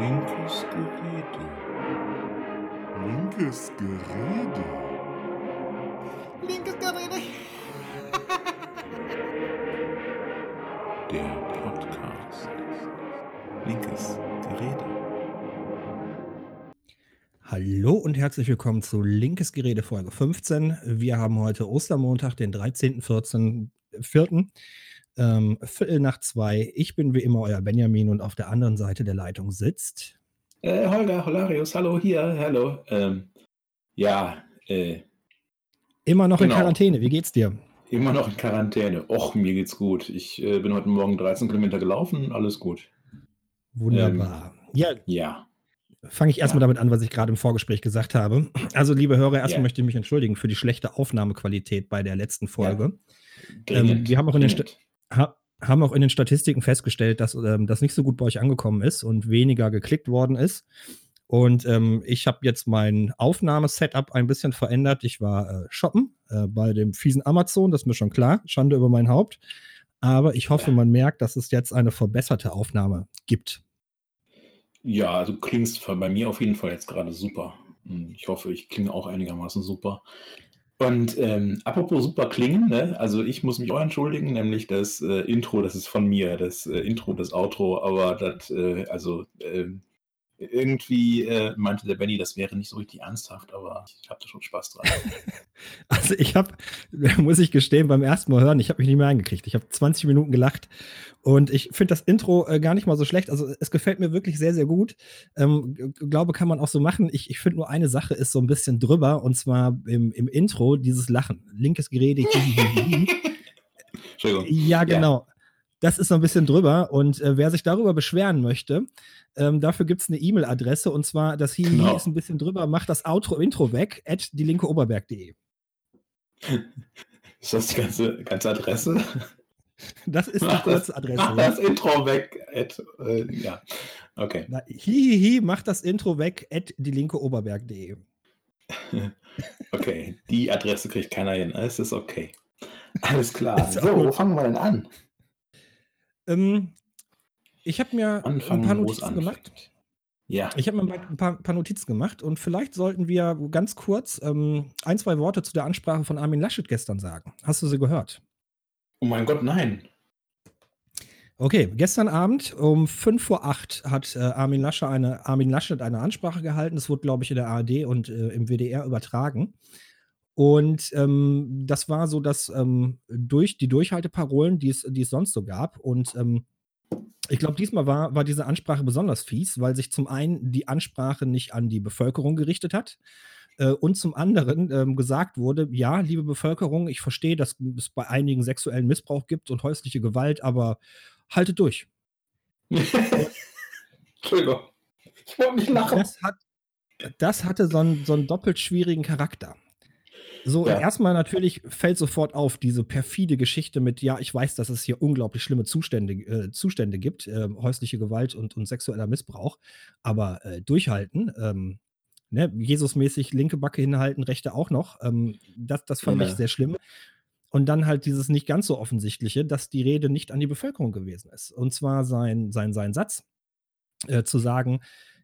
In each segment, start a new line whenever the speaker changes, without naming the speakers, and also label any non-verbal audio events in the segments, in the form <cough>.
Linkes Gerede. Linkes Gerede.
Linkes Gerede.
Der Podcast. Linkes Gerede.
Hallo und herzlich willkommen zu Linkes Gerede Folge 15. Wir haben heute Ostermontag, den 13.04. Ähm, Viertel nach zwei. Ich bin wie immer euer Benjamin und auf der anderen Seite der Leitung sitzt.
Äh, Holger, Holarius, hallo hier, hallo. Ähm, ja, äh,
Immer noch
Genau.
in Quarantäne. Wie geht's dir?
immer noch in Quarantäne. Och, mir geht's gut. Ich äh, bin heute Morgen 13 Kilometer gelaufen, alles gut.
Wunderbar. ja,
Ja,
fange ich erstmal
Ja.
damit an, was ich gerade im Vorgespräch gesagt habe. Also, liebe Hörer, erstmal
Ja.
möchte ich mich entschuldigen für die schlechte Aufnahmequalität bei der letzten Folge.
dringend.
wir haben auch in den
dringend.
Ha haben auch in den Statistiken festgestellt, dass ähm, das nicht so gut bei euch angekommen ist und weniger geklickt worden ist. Und ähm, ich habe jetzt mein Aufnahmesetup ein bisschen verändert. Ich war äh, shoppen äh, bei dem fiesen Amazon, das ist mir schon klar. Schande über mein Haupt. Aber ich hoffe, man merkt, dass es jetzt eine verbesserte Aufnahme gibt.
Ja, also klingst bei mir auf jeden Fall jetzt gerade super. Hm, Ich hoffe, ich klinge auch einigermaßen super. Und ähm, apropos super klingen, ne? also ich muss mich auch entschuldigen, nämlich das äh, Intro, das ist von mir, das äh, Intro, das Outro, aber das, äh, also ähm, irgendwie äh, meinte der Benny, das wäre nicht so richtig ernsthaft, aber ich habe da schon Spaß dran. <laughs>
Also ich habe, muss ich gestehen, beim ersten Mal hören, ich habe mich nicht mehr eingekriegt. Ich habe 20 Minuten gelacht und ich finde das Intro äh, gar nicht mal so schlecht. Also es gefällt mir wirklich sehr, sehr gut. Ähm, glaube, kann man auch so machen. Ich, ich finde nur eine Sache ist so ein bisschen drüber und zwar im, im Intro dieses Lachen. Linkes Gerede. <laughs>
Entschuldigung.
ja, genau. Das ist so ein bisschen drüber und äh, wer sich darüber beschweren möchte, ähm, dafür gibt es eine E-Mail-Adresse und zwar das Hihi
Genau.
ist ein bisschen drüber, macht das Outro-Intro weg, at dielinkeoberberg.de. <laughs>
Ist das die ganze, ganze Adresse? <laughs>
Das ist die
Mach das-
kurze Adresse.
Mach
ja.
das Intro weg. Ed, äh, ja, okay.
Na, hihihi, macht das Intro weg, at dielinkeoberberg.de. <laughs>
Okay, die Adresse kriegt keiner hin. Es ist okay. Alles klar. So, wo fangen wir denn an?
Ähm, ich habe mir
Anfangen,
ein paar Notizen gemacht.
Ja,
Ich habe mir ein paar, paar Notizen gemacht und vielleicht sollten wir ganz kurz ähm, ein, zwei Worte zu der Ansprache von Armin Laschet gestern sagen. Hast du sie gehört?
oh mein Gott, nein.
Okay, gestern Abend um 5 vor 8 hat äh, Armin, Laschet eine, Armin Laschet eine Ansprache gehalten. Das wurde, glaube ich, in der ARD und äh, im WDR übertragen. Und ähm, das war so, dass ähm, durch die Durchhalteparolen, die es, die es sonst so gab, und ähm, ich glaube, diesmal war, war diese Ansprache besonders fies, weil sich zum einen die Ansprache nicht an die Bevölkerung gerichtet hat äh, und zum anderen ähm, gesagt wurde, ja, liebe Bevölkerung, ich verstehe, dass es bei einigen sexuellen Missbrauch gibt und häusliche Gewalt, aber haltet durch.
Entschuldigung. Ich wollte nicht lachen.
Das, hat, das hatte so einen, so einen doppelt schwierigen Charakter. So,
Ja.
erstmal natürlich fällt sofort auf diese perfide Geschichte mit, ja, ich weiß, dass es hier unglaublich schlimme Zustände, äh, Zustände gibt, äh, häusliche Gewalt und, und sexueller Missbrauch, aber äh, durchhalten, ähm, ne, Jesusmäßig linke Backe hinhalten, rechte auch noch, ähm, das, das fand
Ja.
ich sehr schlimm. Und dann halt dieses nicht ganz so offensichtliche, dass die Rede nicht an die Bevölkerung gewesen ist. Und zwar sein, sein, sein Satz, äh, zu sagen,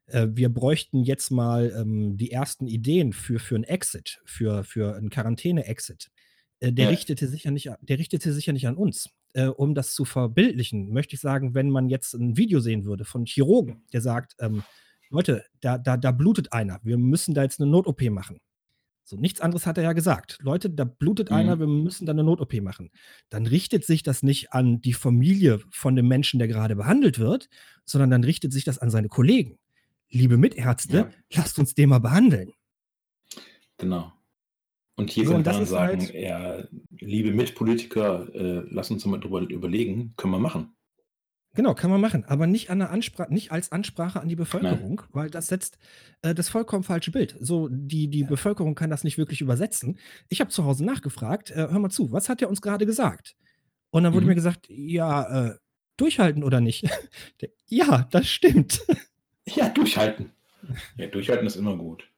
äh, wir bräuchten jetzt mal ähm, die ersten Ideen für, für einen Exit, für, für einen Quarantäne-Exit. Äh, der,
Ja.
richtete sich ja nicht, der richtete sich ja nicht an uns. Äh, um das zu verbildlichen, möchte ich sagen, wenn man jetzt ein Video sehen würde von Chirurgen, der sagt, ähm, Leute, da, da, da blutet einer, wir müssen da jetzt eine Not-OP machen. So, nichts anderes hat er ja gesagt. Leute, da blutet
Mhm.
einer, wir müssen da eine Not-OP machen. Dann richtet sich das nicht an die Familie von dem Menschen, der gerade behandelt wird, sondern dann richtet sich das an seine Kollegen. Liebe Mitärzte,
Ja.
lasst uns den mal behandeln.
Genau. Und hier
So, das
man sagen,
halt-
ja, liebe Mitpolitiker, äh, lass uns mal drüber überlegen, können wir machen.
Genau, kann man machen, aber nicht, an der nicht als Ansprache an die Bevölkerung, weil das setzt äh, das vollkommen falsche Bild. So, die, die Bevölkerung kann das nicht wirklich übersetzen. Ich habe zu Hause nachgefragt, äh, hör mal zu, was hat er uns gerade gesagt? Und dann wurde
Mhm.
mir gesagt, ja, äh, durchhalten oder nicht? <laughs> Ja, das stimmt.
Ja, durchhalten. Ja, durchhalten ist immer gut.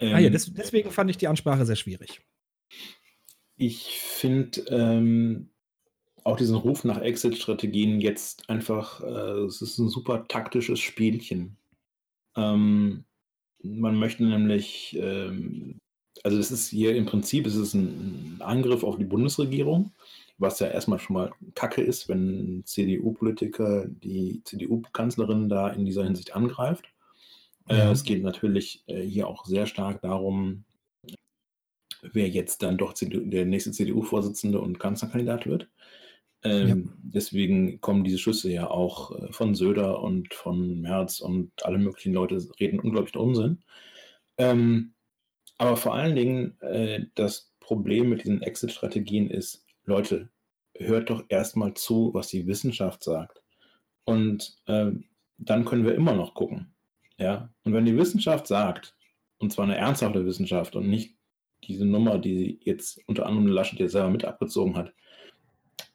ah ja,
Ähm,
des, deswegen fand ich die Ansprache sehr schwierig.
Ich finde, ähm, auch diesen Ruf nach Exit-Strategien jetzt einfach, äh, es ist ein super taktisches Spielchen. Ähm, man möchte nämlich, ähm, also das ist hier im Prinzip, es ist ein Angriff auf die Bundesregierung, was ja erstmal schon mal Kacke ist, wenn CDU-Politiker die CDU-Kanzlerin da in dieser Hinsicht angreift. Äh,
Ja.
es geht natürlich äh, hier auch sehr stark darum, wer jetzt dann doch CDU, der nächste CDU-Vorsitzende und Kanzlerkandidat wird. Ähm, Deswegen kommen diese Schüsse ja auch äh, von Söder und von Merz und alle möglichen Leute reden unglaublich Unsinn. Ähm, aber vor allen Dingen äh, das Problem mit diesen Exit-Strategien ist, Leute, hört doch erstmal zu, was die Wissenschaft sagt. Und ähm, dann können wir immer noch gucken. Ja? Und wenn die Wissenschaft sagt, und zwar eine ernsthafte Wissenschaft und nicht diese Nummer, die jetzt unter anderem Laschet jetzt selber mit abgezogen hat,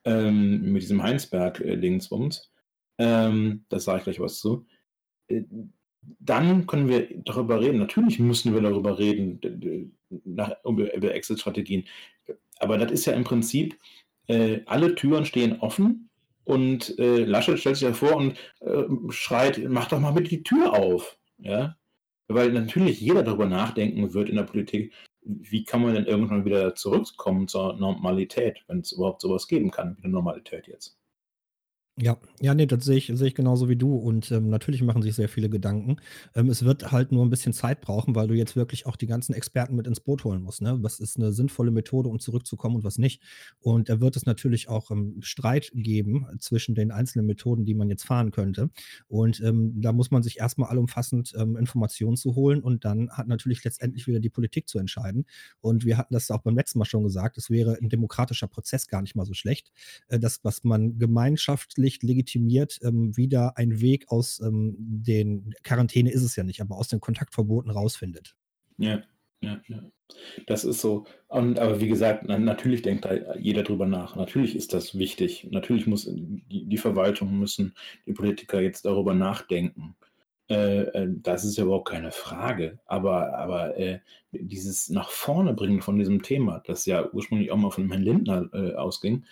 ähm, mit diesem Heinsberg-Dingsbums, ähm, das sage ich gleich was zu, äh, dann können wir darüber reden. Natürlich müssen wir darüber reden, nach, über Exit-Strategien. Aber das ist ja im Prinzip, äh, alle Türen stehen offen und äh, Laschet stellt sich davor und äh, schreit, mach doch mal mit die Tür auf. Ja? Weil natürlich jeder darüber nachdenken wird in der Politik, wie kann man denn irgendwann wieder zurückkommen zur Normalität, wenn es überhaupt sowas geben kann, wie eine Normalität jetzt.
Ja, ja, ne, das sehe ich sehe ich genauso wie du und, ähm, natürlich machen sich sehr viele Gedanken. Ähm, es wird halt nur ein bisschen Zeit brauchen, weil du jetzt wirklich auch die ganzen Experten mit ins Boot holen musst, ne? Was ist eine sinnvolle Methode, um zurückzukommen und was nicht? Und da wird es natürlich auch, ähm, Streit geben zwischen den einzelnen Methoden, die man jetzt fahren könnte. Und, ähm, da muss man sich erst mal allumfassend, ähm, Informationen zu holen und dann hat natürlich letztendlich wieder die Politik zu entscheiden. Und wir hatten das auch beim letzten Mal schon gesagt, es wäre ein demokratischer Prozess gar nicht mal so schlecht, äh, das, was man gemeinschaftlich legitimiert, ähm, wieder ein Weg aus ähm, den Quarantäne ist es ja nicht, aber aus den Kontaktverboten rausfindet.
Ja, ja, ja. Das ist so. Und, aber wie gesagt, na, natürlich denkt da jeder drüber nach. Natürlich ist das wichtig. Natürlich muss die, die Verwaltung müssen, die Politiker jetzt darüber nachdenken. Äh, äh, das ist ja überhaupt keine Frage. Aber, aber äh, dieses nach vorne bringen von diesem Thema, das ja ursprünglich auch mal von Herrn Lindner äh, ausging,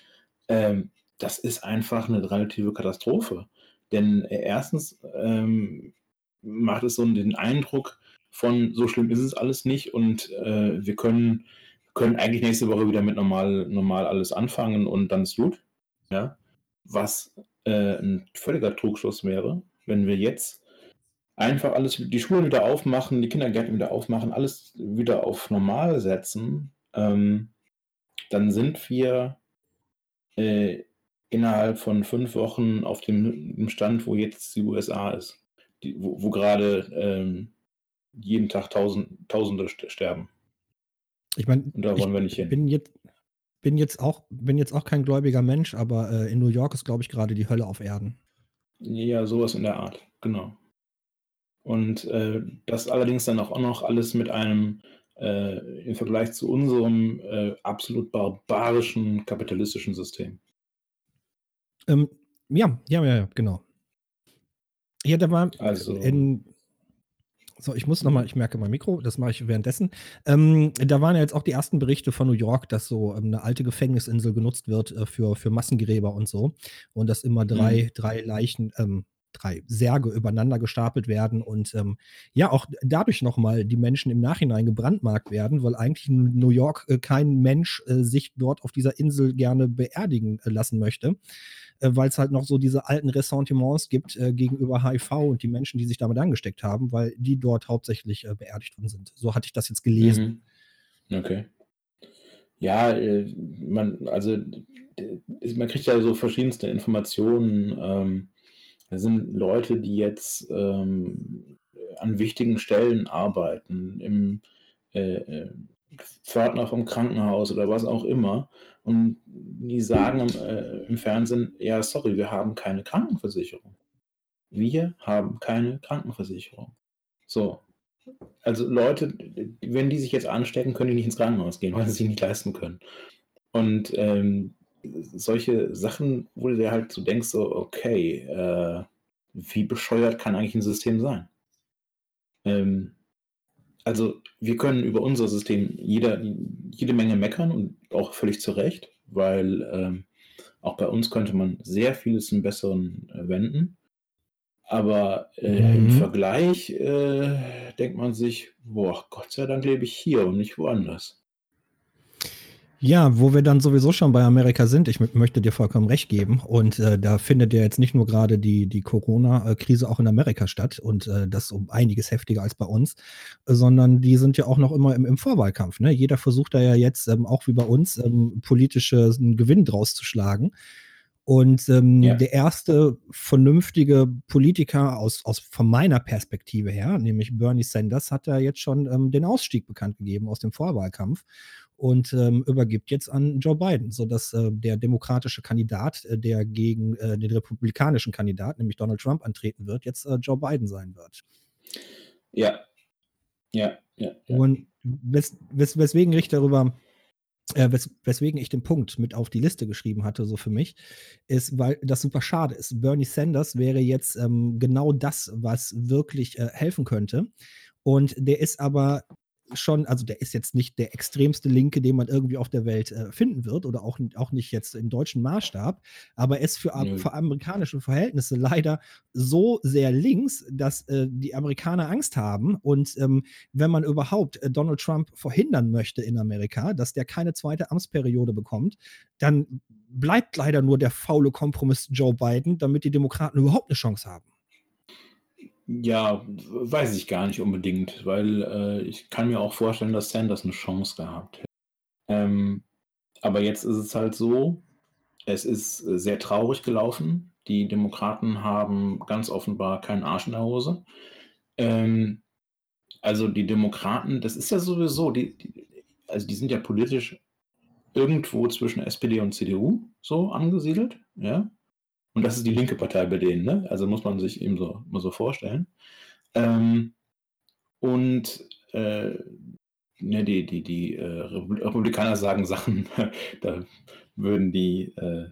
ähm, das ist einfach eine relative Katastrophe. Denn äh, erstens ähm, macht es so den Eindruck von, so schlimm ist es alles nicht und äh, wir können, können eigentlich nächste Woche wieder mit normal, normal alles anfangen und dann ist gut. Ja? Was äh, ein völliger Trugschluss wäre, wenn wir jetzt einfach alles, die Schulen wieder aufmachen, die Kindergärten wieder aufmachen, alles wieder auf normal setzen, ähm, dann sind wir äh, innerhalb von fünf Wochen auf dem, Stand, wo jetzt die USA ist, die, wo, wo gerade ähm, jeden Tag tausend, Tausende st- sterben.
Ich meine, ich
wollen wir nicht hin.
bin jetzt, bin jetzt auch, bin jetzt auch kein gläubiger Mensch, aber äh, in New York ist, glaube ich, gerade die Hölle auf Erden.
Ja, sowas in der Art, genau. Und äh, das allerdings dann auch noch alles mit einem äh, im Vergleich zu unserem äh, absolut barbarischen kapitalistischen System.
Ähm, ja, ja, ja, ja, genau. Ja, da war
Also,
in, so, ich muss nochmal, ich merke mein Mikro, das mache ich währenddessen. Ähm, da waren ja jetzt auch die ersten Berichte von New York, dass so ähm, eine alte Gefängnisinsel genutzt wird äh, für, für Massengräber und so. Und dass immer drei,
Mhm.
drei Leichen, ähm, drei Särge übereinander gestapelt werden und ähm, ja, auch dadurch nochmal die Menschen im Nachhinein gebrandmarkt werden, weil eigentlich in New York äh, kein Mensch äh, sich dort auf dieser Insel gerne beerdigen äh, lassen möchte, äh, weil es halt noch so diese alten Ressentiments gibt äh, gegenüber HIV und die Menschen, die sich damit angesteckt haben, weil die dort hauptsächlich äh, beerdigt worden sind. So hatte ich das jetzt gelesen.
Mhm. Okay. Ja, äh, man, also man kriegt ja so verschiedenste Informationen. Ähm, da sind Leute, die jetzt ähm, an wichtigen Stellen arbeiten, im äh, äh, Pförtner vom Krankenhaus oder was auch immer. Und die sagen im, äh, im Fernsehen, ja, sorry, wir haben keine Krankenversicherung. Wir haben keine Krankenversicherung. So, also Leute, wenn die sich jetzt anstecken, können die nicht ins Krankenhaus gehen, weil sie sich nicht leisten können. Und ähm, solche Sachen, wo du dir halt so denkst, so, okay, äh, wie bescheuert kann eigentlich ein System sein? Ähm, also wir können über unser System jeder, jede Menge meckern und auch völlig zu Recht, weil ähm, Auch bei uns könnte man sehr vieles zum Besseren äh, wenden. Aber äh, im
Mhm.
Vergleich äh, denkt man sich, boah, Gott sei Dank lebe ich hier und nicht woanders.
Ja, wo wir dann sowieso schon bei Amerika sind, ich mö- möchte dir vollkommen recht geben. Und äh, da findet ja jetzt nicht nur gerade die, die Corona-Krise auch in Amerika statt und äh, das um einiges heftiger als bei uns, äh, sondern die sind ja auch noch immer im, im Vorwahlkampf. Ne? Jeder versucht da ja jetzt, ähm, auch wie bei uns, ähm, politische einen Gewinn draus zu schlagen. Und ähm,
Ja.
der erste vernünftige Politiker aus, aus von meiner Perspektive her, nämlich Bernie Sanders, hat da jetzt schon ähm, den Ausstieg bekannt gegeben aus dem Vorwahlkampf und ähm, übergibt jetzt an Joe Biden, sodass äh, der demokratische Kandidat, äh, der gegen äh, den republikanischen Kandidat, nämlich Donald Trump, antreten wird, jetzt äh, Joe Biden sein wird.
Ja. Ja, ja, ja.
Und wes wes weswegen ich darüber, äh, wes weswegen ich den Punkt mit auf die Liste geschrieben hatte, so für mich, ist, weil das super schade ist. Bernie Sanders wäre jetzt ähm, genau das, was wirklich äh, helfen könnte. Und der ist aber schon, also der ist jetzt nicht der extremste Linke, den man irgendwie auf der Welt äh, finden wird oder auch, auch nicht jetzt im deutschen Maßstab, aber er ist für, für amerikanische Verhältnisse leider so sehr links, dass äh, die Amerikaner Angst haben und ähm, wenn man überhaupt äh, Donald Trump verhindern möchte in Amerika, dass der keine zweite Amtsperiode bekommt, dann bleibt leider nur der faule Kompromiss Joe Biden, damit die Demokraten überhaupt eine Chance haben.
Ja, weiß ich gar nicht unbedingt, weil äh, ich kann mir auch vorstellen, dass Sanders eine Chance gehabt hätte. Ähm, aber jetzt ist es halt so, es ist sehr traurig gelaufen. Die Demokraten haben ganz offenbar keinen Arsch in der Hose. Ähm, also die Demokraten, das ist ja sowieso, die, die, also die sind ja politisch irgendwo zwischen SPD und CDU so angesiedelt, ja. Und das ist die linke Partei bei denen, ne? Also muss man sich eben so, mal so vorstellen. Ähm, und äh, ne, die, die, die äh, Repu- Republikaner sagen Sachen, <laughs> da würden die, äh,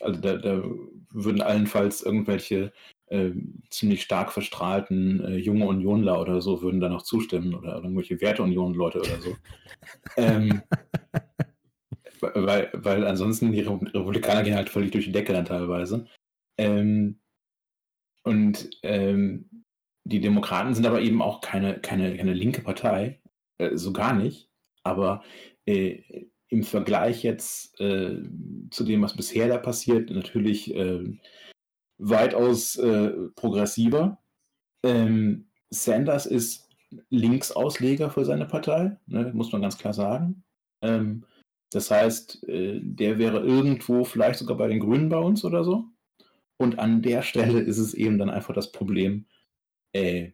also da, da würden allenfalls irgendwelche äh, ziemlich stark verstrahlten äh, junge Unionler oder so würden da noch zustimmen oder irgendwelche Werteunion-Leute oder so. <laughs> ähm, weil, weil ansonsten die Repu- Republikaner gehen halt völlig durch die Decke dann teilweise. Ähm, und ähm, die Demokraten sind aber eben auch keine, keine, keine linke Partei, äh, so gar nicht. Aber äh, im Vergleich jetzt äh, zu dem, was bisher da passiert, natürlich äh, weitaus äh, progressiver. Ähm, Sanders ist Linksausleger für seine Partei, ne, muss man ganz klar sagen. Ähm, das heißt, äh, der wäre irgendwo vielleicht sogar bei den Grünen bei uns oder so. Und an der Stelle ist es eben dann einfach das Problem, äh,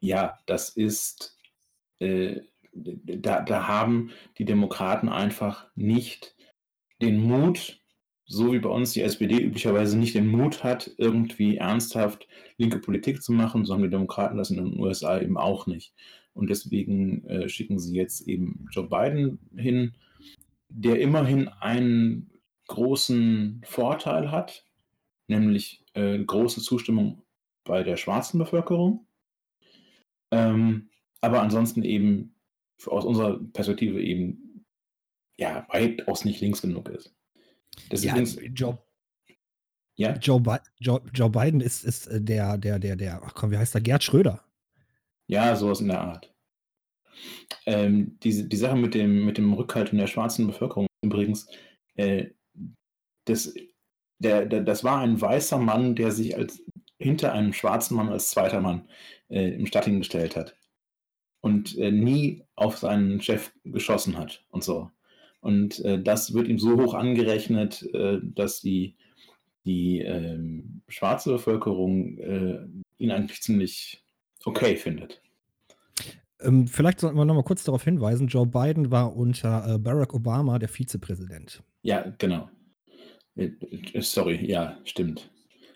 ja, das ist, äh, da, da haben die Demokraten einfach nicht den Mut, so wie bei uns die SPD üblicherweise nicht den Mut hat, irgendwie ernsthaft linke Politik zu machen, so haben die Demokraten das in den USA eben auch nicht. Und deswegen äh, schicken sie jetzt eben Joe Biden hin, der immerhin einen großen Vorteil hat, nämlich äh, große Zustimmung bei der schwarzen Bevölkerung. Ähm, aber ansonsten eben aus unserer Perspektive eben ja weitaus nicht links genug ist. Das ist
Ja,
übrigens,
Joe,
ja,
Joe, Bi Joe, Joe Biden ist, ist äh, der, der, der, der, ach komm, wie heißt der? Gerd Schröder.
ja, sowas in der Art. Ähm, die, die Sache mit dem, mit dem Rückhalten der schwarzen Bevölkerung übrigens, äh, das, der, der, das war ein weißer Mann, der sich als hinter einem schwarzen Mann als zweiter Mann äh, im Stadt hingestellt hat und äh, nie auf seinen Chef geschossen hat und so. Und äh, das wird ihm so hoch angerechnet, äh, dass die, die ähm, schwarze Bevölkerung äh, ihn eigentlich ziemlich okay findet.
Ähm, vielleicht sollten wir noch mal kurz darauf hinweisen, Joe Biden war unter äh, Barack Obama der Vizepräsident.
Ja, genau. Äh, äh, Sorry, ja, stimmt.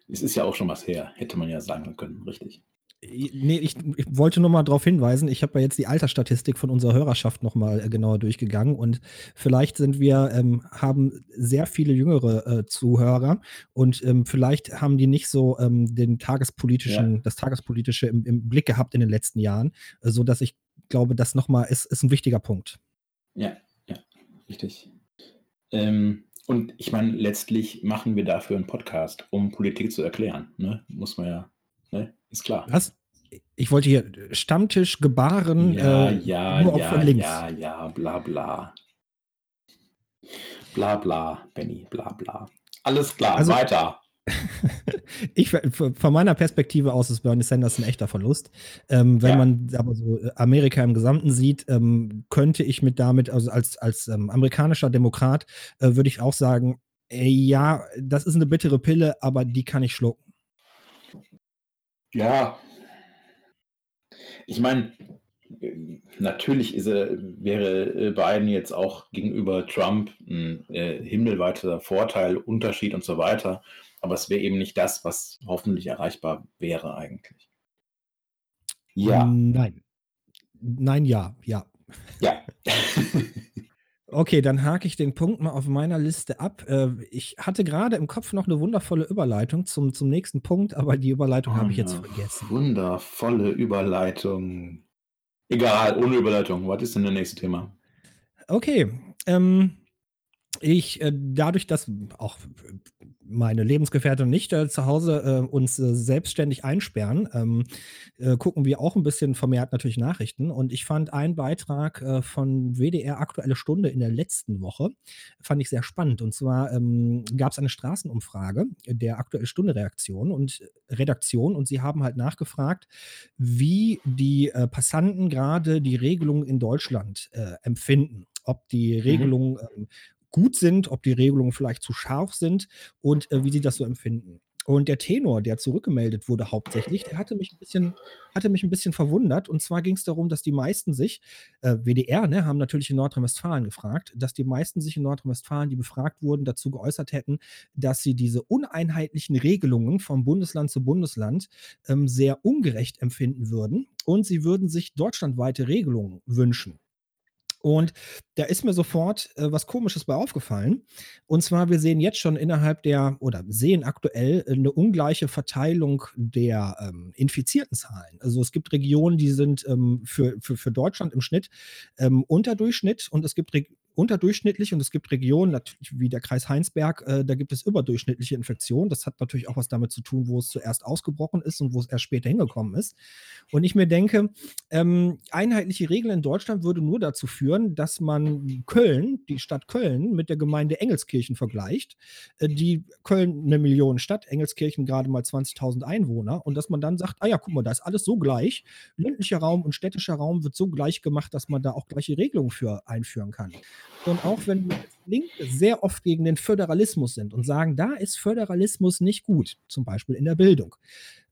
Es ist ja auch schon was her, hätte man ja sagen können, richtig.
Nee, ich, ich wollte nur mal darauf hinweisen, ich habe ja jetzt die Altersstatistik von unserer Hörerschaft noch mal äh, genauer durchgegangen und vielleicht sind wir, ähm, haben sehr viele jüngere äh, Zuhörer und ähm, vielleicht haben die nicht so ähm, den tagespolitischen, das tagespolitische im, im Blick gehabt in den letzten Jahren, äh, so dass ich glaube, das noch mal ist, ist ein wichtiger Punkt.
Ja, ja, richtig. Ähm, Und ich meine, letztlich machen wir dafür einen Podcast, um Politik zu erklären. Ne? Muss man ja, ne? ist klar.
Was? Ich wollte hier Stammtisch, Gebaren,
Ja,
äh,
ja,
nur auch
ja,
von links.
ja, ja, bla bla. Bla bla, Benny, bla bla. Alles klar,
Also-
weiter. <laughs>
Ich, von meiner Perspektive aus ist Bernie Sanders ein echter Verlust. Ähm, wenn
Ja.
man aber so äh, Amerika im Gesamten sieht, ähm, könnte ich mit damit, also als, als ähm, amerikanischer Demokrat, äh, würde ich auch sagen, äh, ja, das ist eine bittere Pille, aber die kann ich schlucken.
Ja. Ich meine, natürlich ist er, wäre Biden jetzt auch gegenüber Trump ein äh, himmelweiter Vorteil, Unterschied und so weiter. Aber es wäre eben nicht das, was hoffentlich erreichbar wäre eigentlich. Ja,
Nein. Nein, ja, ja.
ja. <laughs>
Okay, dann hake ich den Punkt mal auf meiner Liste ab. Äh, ich hatte gerade im Kopf noch eine wundervolle Überleitung zum, zum nächsten Punkt, aber die Überleitung habe ich jetzt vergessen.
Wundervolle Überleitung. Egal, ohne Überleitung. Was ist denn das nächste Thema?
Okay, ähm, ich, äh, dadurch, dass auch meine Lebensgefährtin und ich äh, zu Hause äh, uns äh, selbstständig einsperren, ähm, äh, gucken wir auch ein bisschen vermehrt natürlich Nachrichten. Und ich fand einen Beitrag äh, von WDR Aktuelle Stunde in der letzten Woche, fand ich sehr spannend. Und zwar ähm, gab es eine Straßenumfrage der Aktuelle Stunde Reaktion und Redaktion und sie haben halt nachgefragt, wie die Passanten gerade die Regelungen in Deutschland empfinden. Ob die Regelungen ähm, gut sind, ob die Regelungen vielleicht zu scharf sind und äh, wie sie das so empfinden. Und der Tenor, der zurückgemeldet wurde hauptsächlich, der hatte mich ein bisschen, hatte mich ein bisschen verwundert. Und zwar ging es darum, dass die meisten sich, äh, WDR, ne, haben natürlich in Nordrhein-Westfalen gefragt, dass die meisten sich in Nordrhein-Westfalen, die befragt wurden, dazu geäußert hätten, dass sie diese uneinheitlichen Regelungen vom Bundesland zu Bundesland ähm, sehr ungerecht empfinden würden. Und sie würden sich deutschlandweite Regelungen wünschen. Und da ist mir sofort äh, was Komisches bei aufgefallen. Und zwar, wir sehen jetzt schon innerhalb der oder sehen aktuell äh, eine ungleiche Verteilung der ähm, infizierten Zahlen. Also es gibt Regionen, die sind ähm, für, für, für Deutschland im Schnitt ähm, unter Durchschnitt und es gibt Reg unterdurchschnittlich und es gibt Regionen, natürlich wie der Kreis Heinsberg, äh, da gibt es überdurchschnittliche Infektionen. Das hat natürlich auch was damit zu tun, wo es zuerst ausgebrochen ist und wo es erst später hingekommen ist. Und ich mir denke, ähm, einheitliche Regeln in Deutschland würde nur dazu führen, dass man Köln, die Stadt Köln, mit der Gemeinde Engelskirchen vergleicht. Äh, die Köln eine Millionenstadt, Engelskirchen gerade mal 20.000 Einwohner. Und dass man dann sagt, ah ja, guck mal, da ist alles so gleich. Ländlicher Raum und städtischer Raum wird so gleich gemacht, dass man da auch gleiche Regelungen für einführen kann. Und auch wenn als Linke sehr oft gegen den Föderalismus sind und sagen, da ist Föderalismus nicht gut, zum Beispiel in der Bildung,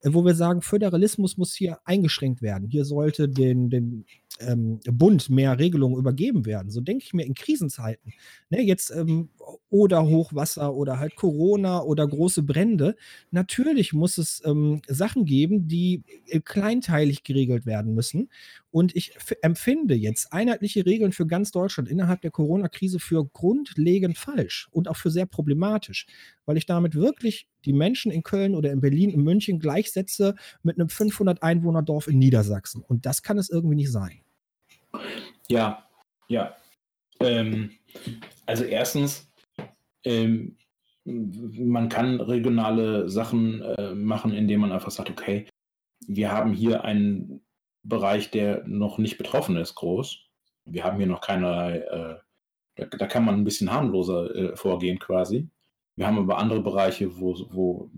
äh, wo wir sagen, Föderalismus muss hier eingeschränkt werden. Hier sollte den, den ähm, Bund mehr Regelungen übergeben werden. So denke ich mir in Krisenzeiten. Ne, jetzt ähm, oder Hochwasser oder halt Corona oder große Brände. Natürlich muss es ähm, Sachen geben, die äh, kleinteilig geregelt werden müssen. Und ich empfinde jetzt einheitliche Regeln für ganz Deutschland innerhalb der Corona-Krise für grundlegend falsch und auch für sehr problematisch, weil ich damit wirklich die Menschen in Köln oder in Berlin, in München gleichsetze mit einem 500-Einwohner-Dorf in Niedersachsen. Und das kann es irgendwie nicht sein.
Ja, ja. Ähm, also erstens, ähm, man kann regionale Sachen äh, machen, indem man einfach sagt, okay, wir haben hier einen Bereich, der noch nicht betroffen ist, groß. Wir haben hier noch keinerlei, äh, da, da kann man ein bisschen harmloser äh, vorgehen quasi. Wir haben aber andere Bereiche, wo, wo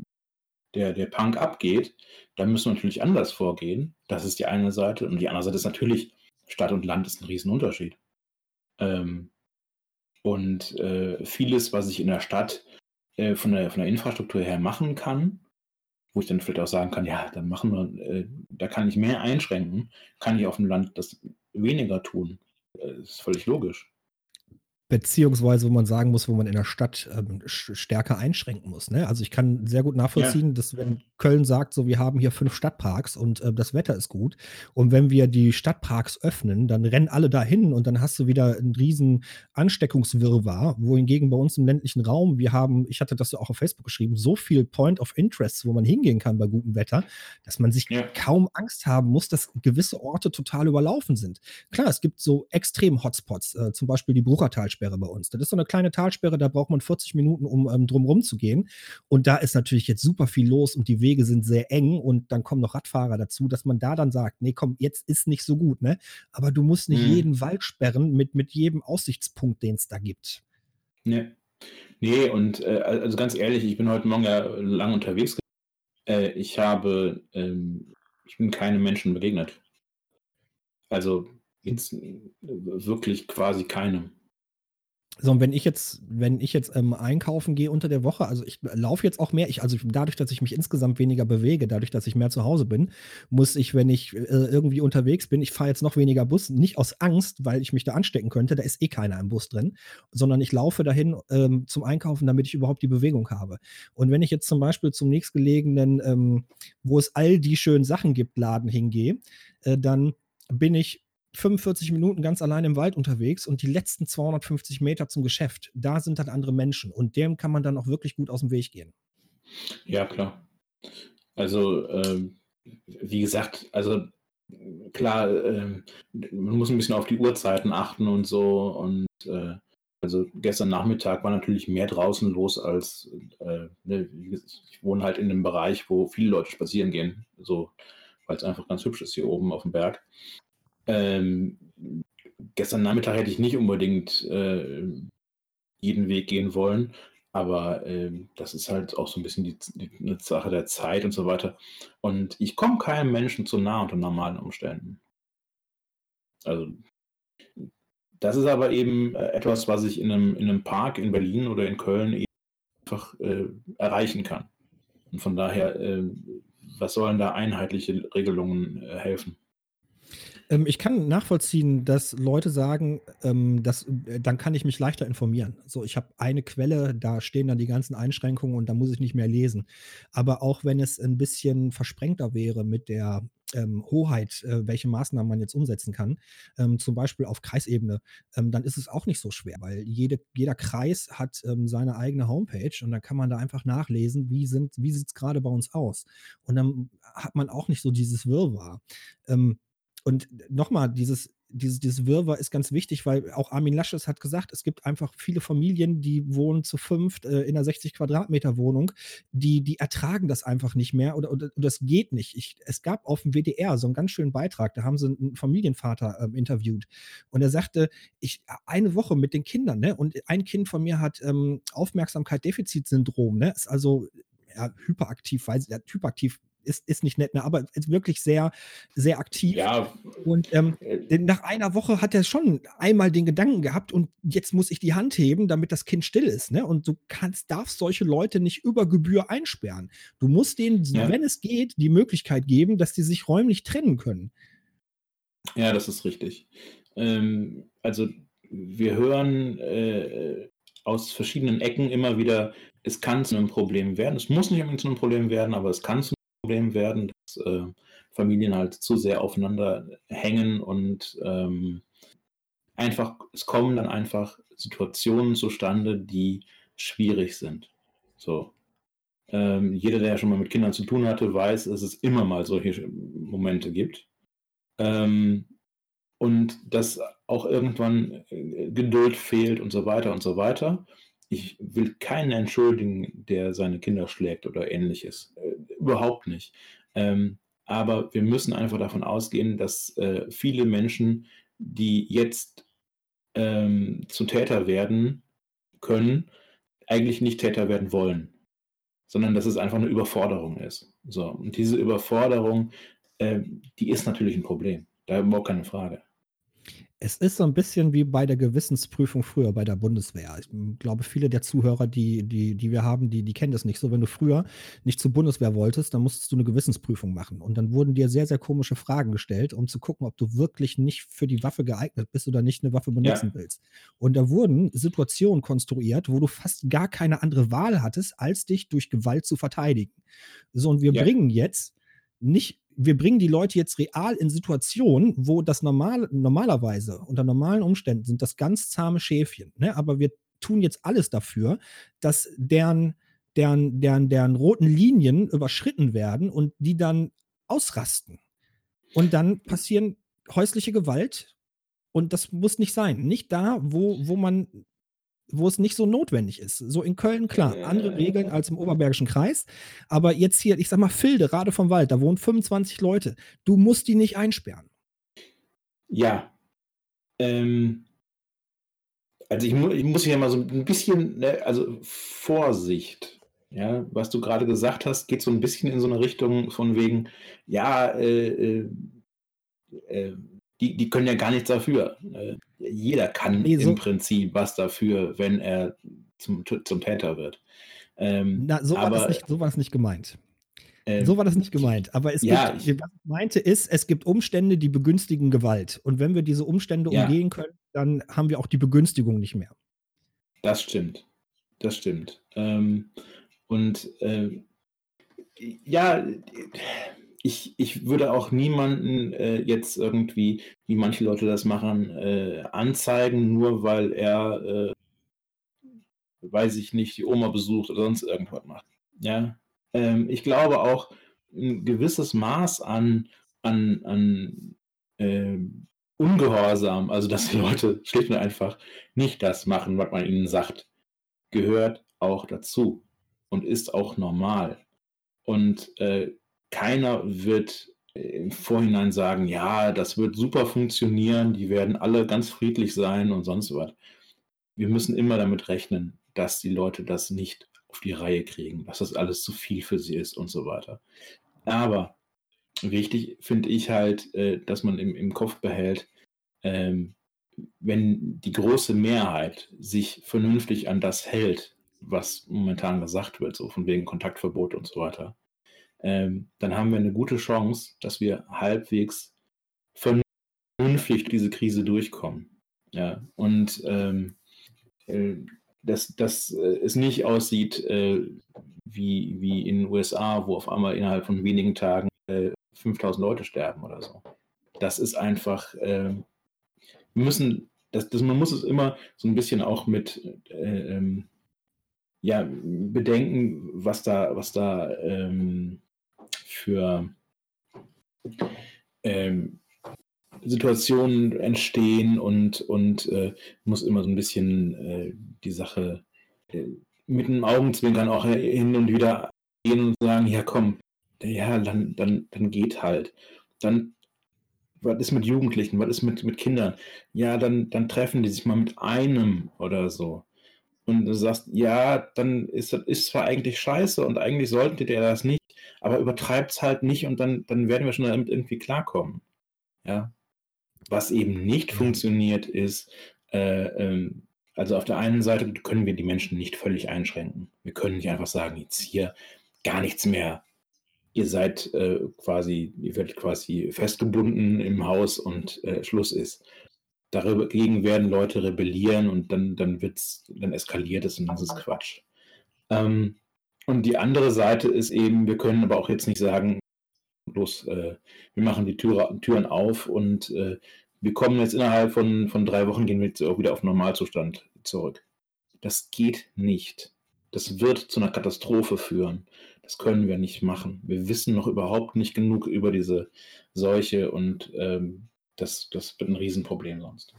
der, der Punk abgeht. Da müssen wir natürlich anders vorgehen. Das ist die eine Seite. Und die andere Seite ist natürlich, Stadt und Land ist ein Riesenunterschied. Ähm, und äh, vieles, was ich in der Stadt äh, von, der, von der Infrastruktur her machen kann, wo ich dann vielleicht auch sagen kann, ja, dann machen wir, äh, da kann ich mehr einschränken, kann ich auf dem Land das weniger tun. Äh, ist völlig logisch.
Beziehungsweise, wo man sagen muss, wo man in der Stadt ähm, stärker einschränken muss. Ne? Also ich kann sehr gut nachvollziehen, dass wenn Köln sagt, so wir haben hier fünf Stadtparks und äh, das Wetter ist gut und wenn wir die Stadtparks öffnen, dann rennen alle dahin und dann hast du wieder einen riesen Ansteckungswirrwarr, wohingegen bei uns im ländlichen Raum, wir haben, ich hatte das ja auch auf Facebook geschrieben, so viel Point of Interest, wo man hingehen kann bei gutem Wetter, dass man sich
Ja.
kaum Angst haben muss, dass gewisse Orte total überlaufen sind. Klar, es gibt so extrem Hotspots, äh, zum Beispiel die Bruchertalsperre Talsperre bei uns. Das ist so eine kleine Talsperre, da braucht man 40 Minuten, um ähm, drumherum zu gehen. Und da ist natürlich jetzt super viel los und die Wege sind sehr eng und dann kommen noch Radfahrer dazu, dass man da dann sagt, nee, komm, jetzt ist nicht so gut, ne? Aber du musst nicht
Mhm.
jeden Wald sperren mit, mit jedem Aussichtspunkt, den es da gibt.
Ne. Ne, und, äh, also ganz ehrlich, ich bin heute Morgen ja lang unterwegs äh, ich habe, ähm ich bin keinem Menschen begegnet. Also, jetzt, äh, wirklich quasi keinem.
So, und wenn ich jetzt wenn ich jetzt, ähm, einkaufen gehe unter der Woche also, ich laufe jetzt auch mehr ich also, dadurch, dass ich mich insgesamt weniger bewege, dadurch, dass ich mehr zu Hause bin, muss ich, wenn ich, äh, irgendwie unterwegs bin ich fahre jetzt noch weniger Bus, nicht aus Angst, weil ich mich da anstecken könnte, da ist eh keiner im Bus drin, sondern ich laufe dahin, ähm, zum Einkaufen, damit ich überhaupt die Bewegung habe. Und wenn ich jetzt zum Beispiel zum nächstgelegenen, ähm, wo es all die schönen Sachen gibt, Laden hingehe, äh, dann bin ich 45 Minuten ganz allein im Wald unterwegs und die letzten 250 Meter zum Geschäft, da sind dann andere Menschen und dem kann man dann auch wirklich gut aus dem Weg gehen.
Ja, klar. Also, ähm, wie gesagt, also klar, ähm, man muss ein bisschen auf die Uhrzeiten achten und so und, äh, also gestern Nachmittag war natürlich mehr draußen los als, äh, ne, ich wohne halt in 'nem Bereich, wo viele Leute spazieren gehen, so, weil's einfach ganz hübsch ist hier oben aufm Berg. Ähm, gestern Nachmittag hätte ich nicht unbedingt, äh, jeden Weg gehen wollen, aber, ähm, das ist halt auch so 'n bisschen die die 'ne Sache der Zeit und so weiter. Und ich komme keinem Menschen zu nah unter normalen Umständen. Also das ist aber eben, äh, etwas, was ich in 'nem in 'nem Park in Berlin oder in Köln eben einfach, äh, erreichen kann. Und von daher, ähm, was sollen da einheitliche Regelungen, äh, helfen?
Ähm, ich kann nachvollziehen, dass Leute sagen, ähm, dass äh, dann kann ich mich leichter informieren. So, ich habe eine Quelle, da stehen dann die ganzen Einschränkungen und da muss ich nicht mehr lesen. Aber auch wenn es 'n bisschen versprengter wäre mit der, ähm, Hoheit, äh, welche Maßnahmen man jetzt umsetzen kann, ähm, zum Beispiel auf Kreisebene, ähm, dann ist es auch nicht so schwer, weil jede jeder Kreis hat, ähm, seine eigene Homepage und dann kann man da einfach nachlesen, wie wie sieht's grade bei uns aus? Und dann hat man auch nicht so dieses Wirrwarr. Ähm, und noch mal, dieses dieses dieses Wirrwarr ist ganz wichtig, weil auch Armin Laschet hat gesagt, es gibt einfach viele Familien, die wohnen zu 5, äh, in 'ner 60 Quadratmeter Wohnung, die die ertragen das einfach nicht mehr oder oder oder es geht nicht. Ich es gab aufm WDR so 'n ganz schönen Beitrag, da haben sie 'n Familienvater, ähm, interviewt und er sagte: „Ich eine Woche mit den Kindern, ne, und ein Kind von mir hat, ähm, Aufmerksamkeit-Defizit-Syndrom, ne, ist also, ja, hyperaktiv, weiß ja, hyperaktiv ist ist nicht nett, ne, aber ist wirklich sehr, sehr aktiv.“
Ja,
Und, ähm,
äh
nach einer Woche hat er schon einmal den Gedanken gehabt: „Und jetzt muss ich die Hand heben, damit das Kind still ist“, ne? Und du kannst darfst solche Leute nicht über Gebühr einsperren. Du musst denen,
Ja.
wenn es geht, die Möglichkeit geben, dass die sich räumlich trennen können.
Ja, das ist richtig. Ähm, also, wir hören, äh, aus verschiedenen Ecken immer wieder, es kann zu 'nem Problem werden. Es muss nicht unbedingt zu 'nem Problem werden, aber es kann zu Problem werden, dass, äh, Familien halt zu sehr aufeinander hängen und, ähm, einfach es kommen dann einfach Situationen zustande, die schwierig sind. So. Ähm, jeder, der schon mal mit Kindern zu tun hatte, weiß, dass es immer mal solche Momente gibt. Ähm, und dass auch irgendwann, äh, Geduld fehlt und so weiter und so weiter. Ich will keinen entschuldigen, der seine Kinder schlägt oder Ähnliches, äh, überhaupt nicht. Ähm, aber wir müssen einfach davon ausgehen, dass, äh, viele Menschen, die jetzt, ähm, zu Täter werden können, eigentlich nicht Täter werden wollen, sondern dass es einfach 'ne Überforderung ist. So, und diese Überforderung, ähm, die ist natürlich 'n Problem. Da überhaupt keine Frage.
Es ist so 'n bisschen wie bei der Gewissensprüfung früher bei der Bundeswehr. Ich, glaube, viele der Zuhörer, die die die wir haben, die die kennen das nicht so. Wenn du früher nicht zur Bundeswehr wolltest, dann musstest du 'ne Gewissensprüfung machen. Und dann wurden dir sehr, sehr komische Fragen gestellt, um zu gucken, ob du wirklich nicht für die Waffe geeignet bist oder nicht 'ne Waffe benutzen
Ja.
willst. Und da wurden Situationen konstruiert, wo du fast gar keine andere Wahl hattest, als dich durch Gewalt zu verteidigen. So, und wir
Ja.
bringen jetzt nicht wir bringen die Leute jetzt real in Situationen, wo das normal normalerweise unter normalen Umständen sind das ganz zahme Schäfchen, ne? Aber wir tun jetzt alles dafür, dass deren deren deren deren roten Linien überschritten werden und die dann ausrasten. Und dann passieren häusliche Gewalt Und das muss nicht sein. Nicht da, wo, wo man wo es nicht so notwendig ist. So in Köln, klar, andere Regeln als im Oberbergischen Kreis. Aber jetzt hier, ich sag mal, Filde, Rade vom Wald, da wohnen 25 Leute. Du musst die nicht einsperren.
Ja. Ähm, also ich, mu ich muss hier mal so ein bisschen, ne, also Vorsicht. Ja, was du gerade gesagt hast, geht so ein bisschen in so eine Richtung von wegen, ja, äh, äh, äh die, die können ja gar nichts dafür. Äh, jeder kann nee, so im Prinzip was dafür, wenn er zum, zum Täter wird.
Ähm, Na, so, aber, war das nicht, so war das nicht gemeint. Ähm, so war das nicht gemeint. Aber es ja, gibt, ich, was ich meinte ist, es gibt Umstände, die begünstigen Gewalt. Und wenn wir diese Umstände ja. umgehen können, dann haben wir auch die Begünstigung nicht mehr.
Das stimmt. Das stimmt. Ähm, und äh, ja, ich, ich würde auch niemanden äh, jetzt irgendwie, wie manche Leute das machen, äh, anzeigen, nur weil er, äh, weiß ich nicht, die Oma besucht oder sonst irgendwas macht. Ja, ähm, ich glaube auch ein gewisses Maß an, an, an äh, Ungehorsam, also dass die <laughs> Leute schlicht und einfach nicht das machen, was man ihnen sagt, gehört auch dazu und ist auch normal. Und äh, keiner wird im Vorhinein sagen, ja, das wird super funktionieren, die werden alle ganz friedlich sein und sonst was. Wir müssen immer damit rechnen, dass die Leute das nicht auf die Reihe kriegen, dass das alles zu viel für sie ist und so weiter. Aber wichtig finde ich halt, äh, dass man im, im Kopf behält, ähm, wenn die große Mehrheit sich vernünftig an das hält, was momentan gesagt wird, so von wegen Kontaktverbot und so weiter, ähm, dann haben wir eine gute Chance, dass wir halbwegs vernünftig diese Krise durchkommen. Ja, und ähm, äh, dass, dass äh, es nicht aussieht äh, wie, wie in den USA, wo auf einmal innerhalb von wenigen Tagen äh, 5000 Leute sterben oder so. Das ist einfach, äh, wir müssen, das, das, man muss es immer so ein bisschen auch mit äh, ähm, ja, bedenken, was da, was da ähm, für ähm, Situationen entstehen und, und äh, muss immer so ein bisschen äh, die Sache äh, mit einem Augenzwinkern auch hin und wieder gehen und sagen, ja komm, ja, dann, dann, dann geht halt. Dann, was ist mit Jugendlichen, was ist mit, mit Kindern? Ja, dann, dann treffen die sich mal mit einem oder so. Und du sagst, ja, dann ist das ist zwar eigentlich scheiße und eigentlich sollten die das nicht, aber übertreibt es halt nicht und dann, dann werden wir schon damit irgendwie klarkommen. Ja. Was eben nicht funktioniert, ist, äh, ähm, also auf der einen Seite können wir die Menschen nicht völlig einschränken. Wir können nicht einfach sagen, jetzt hier gar nichts mehr. Ihr seid äh, quasi, ihr werdet quasi festgebunden im Haus und äh, Schluss ist. Dagegen werden Leute rebellieren und dann, dann wird's, dann eskaliert es und das ist Quatsch. Ähm, und die andere Seite ist eben, wir können aber auch jetzt nicht sagen, bloß äh, wir machen die Tür, Türen auf und äh, wir kommen jetzt innerhalb von, von drei Wochen, gehen wir jetzt auch wieder auf Normalzustand zurück. Das geht nicht. Das wird zu einer Katastrophe führen. Das können wir nicht machen. Wir wissen noch überhaupt nicht genug über diese Seuche und ähm, das, das wird ein Riesenproblem sonst.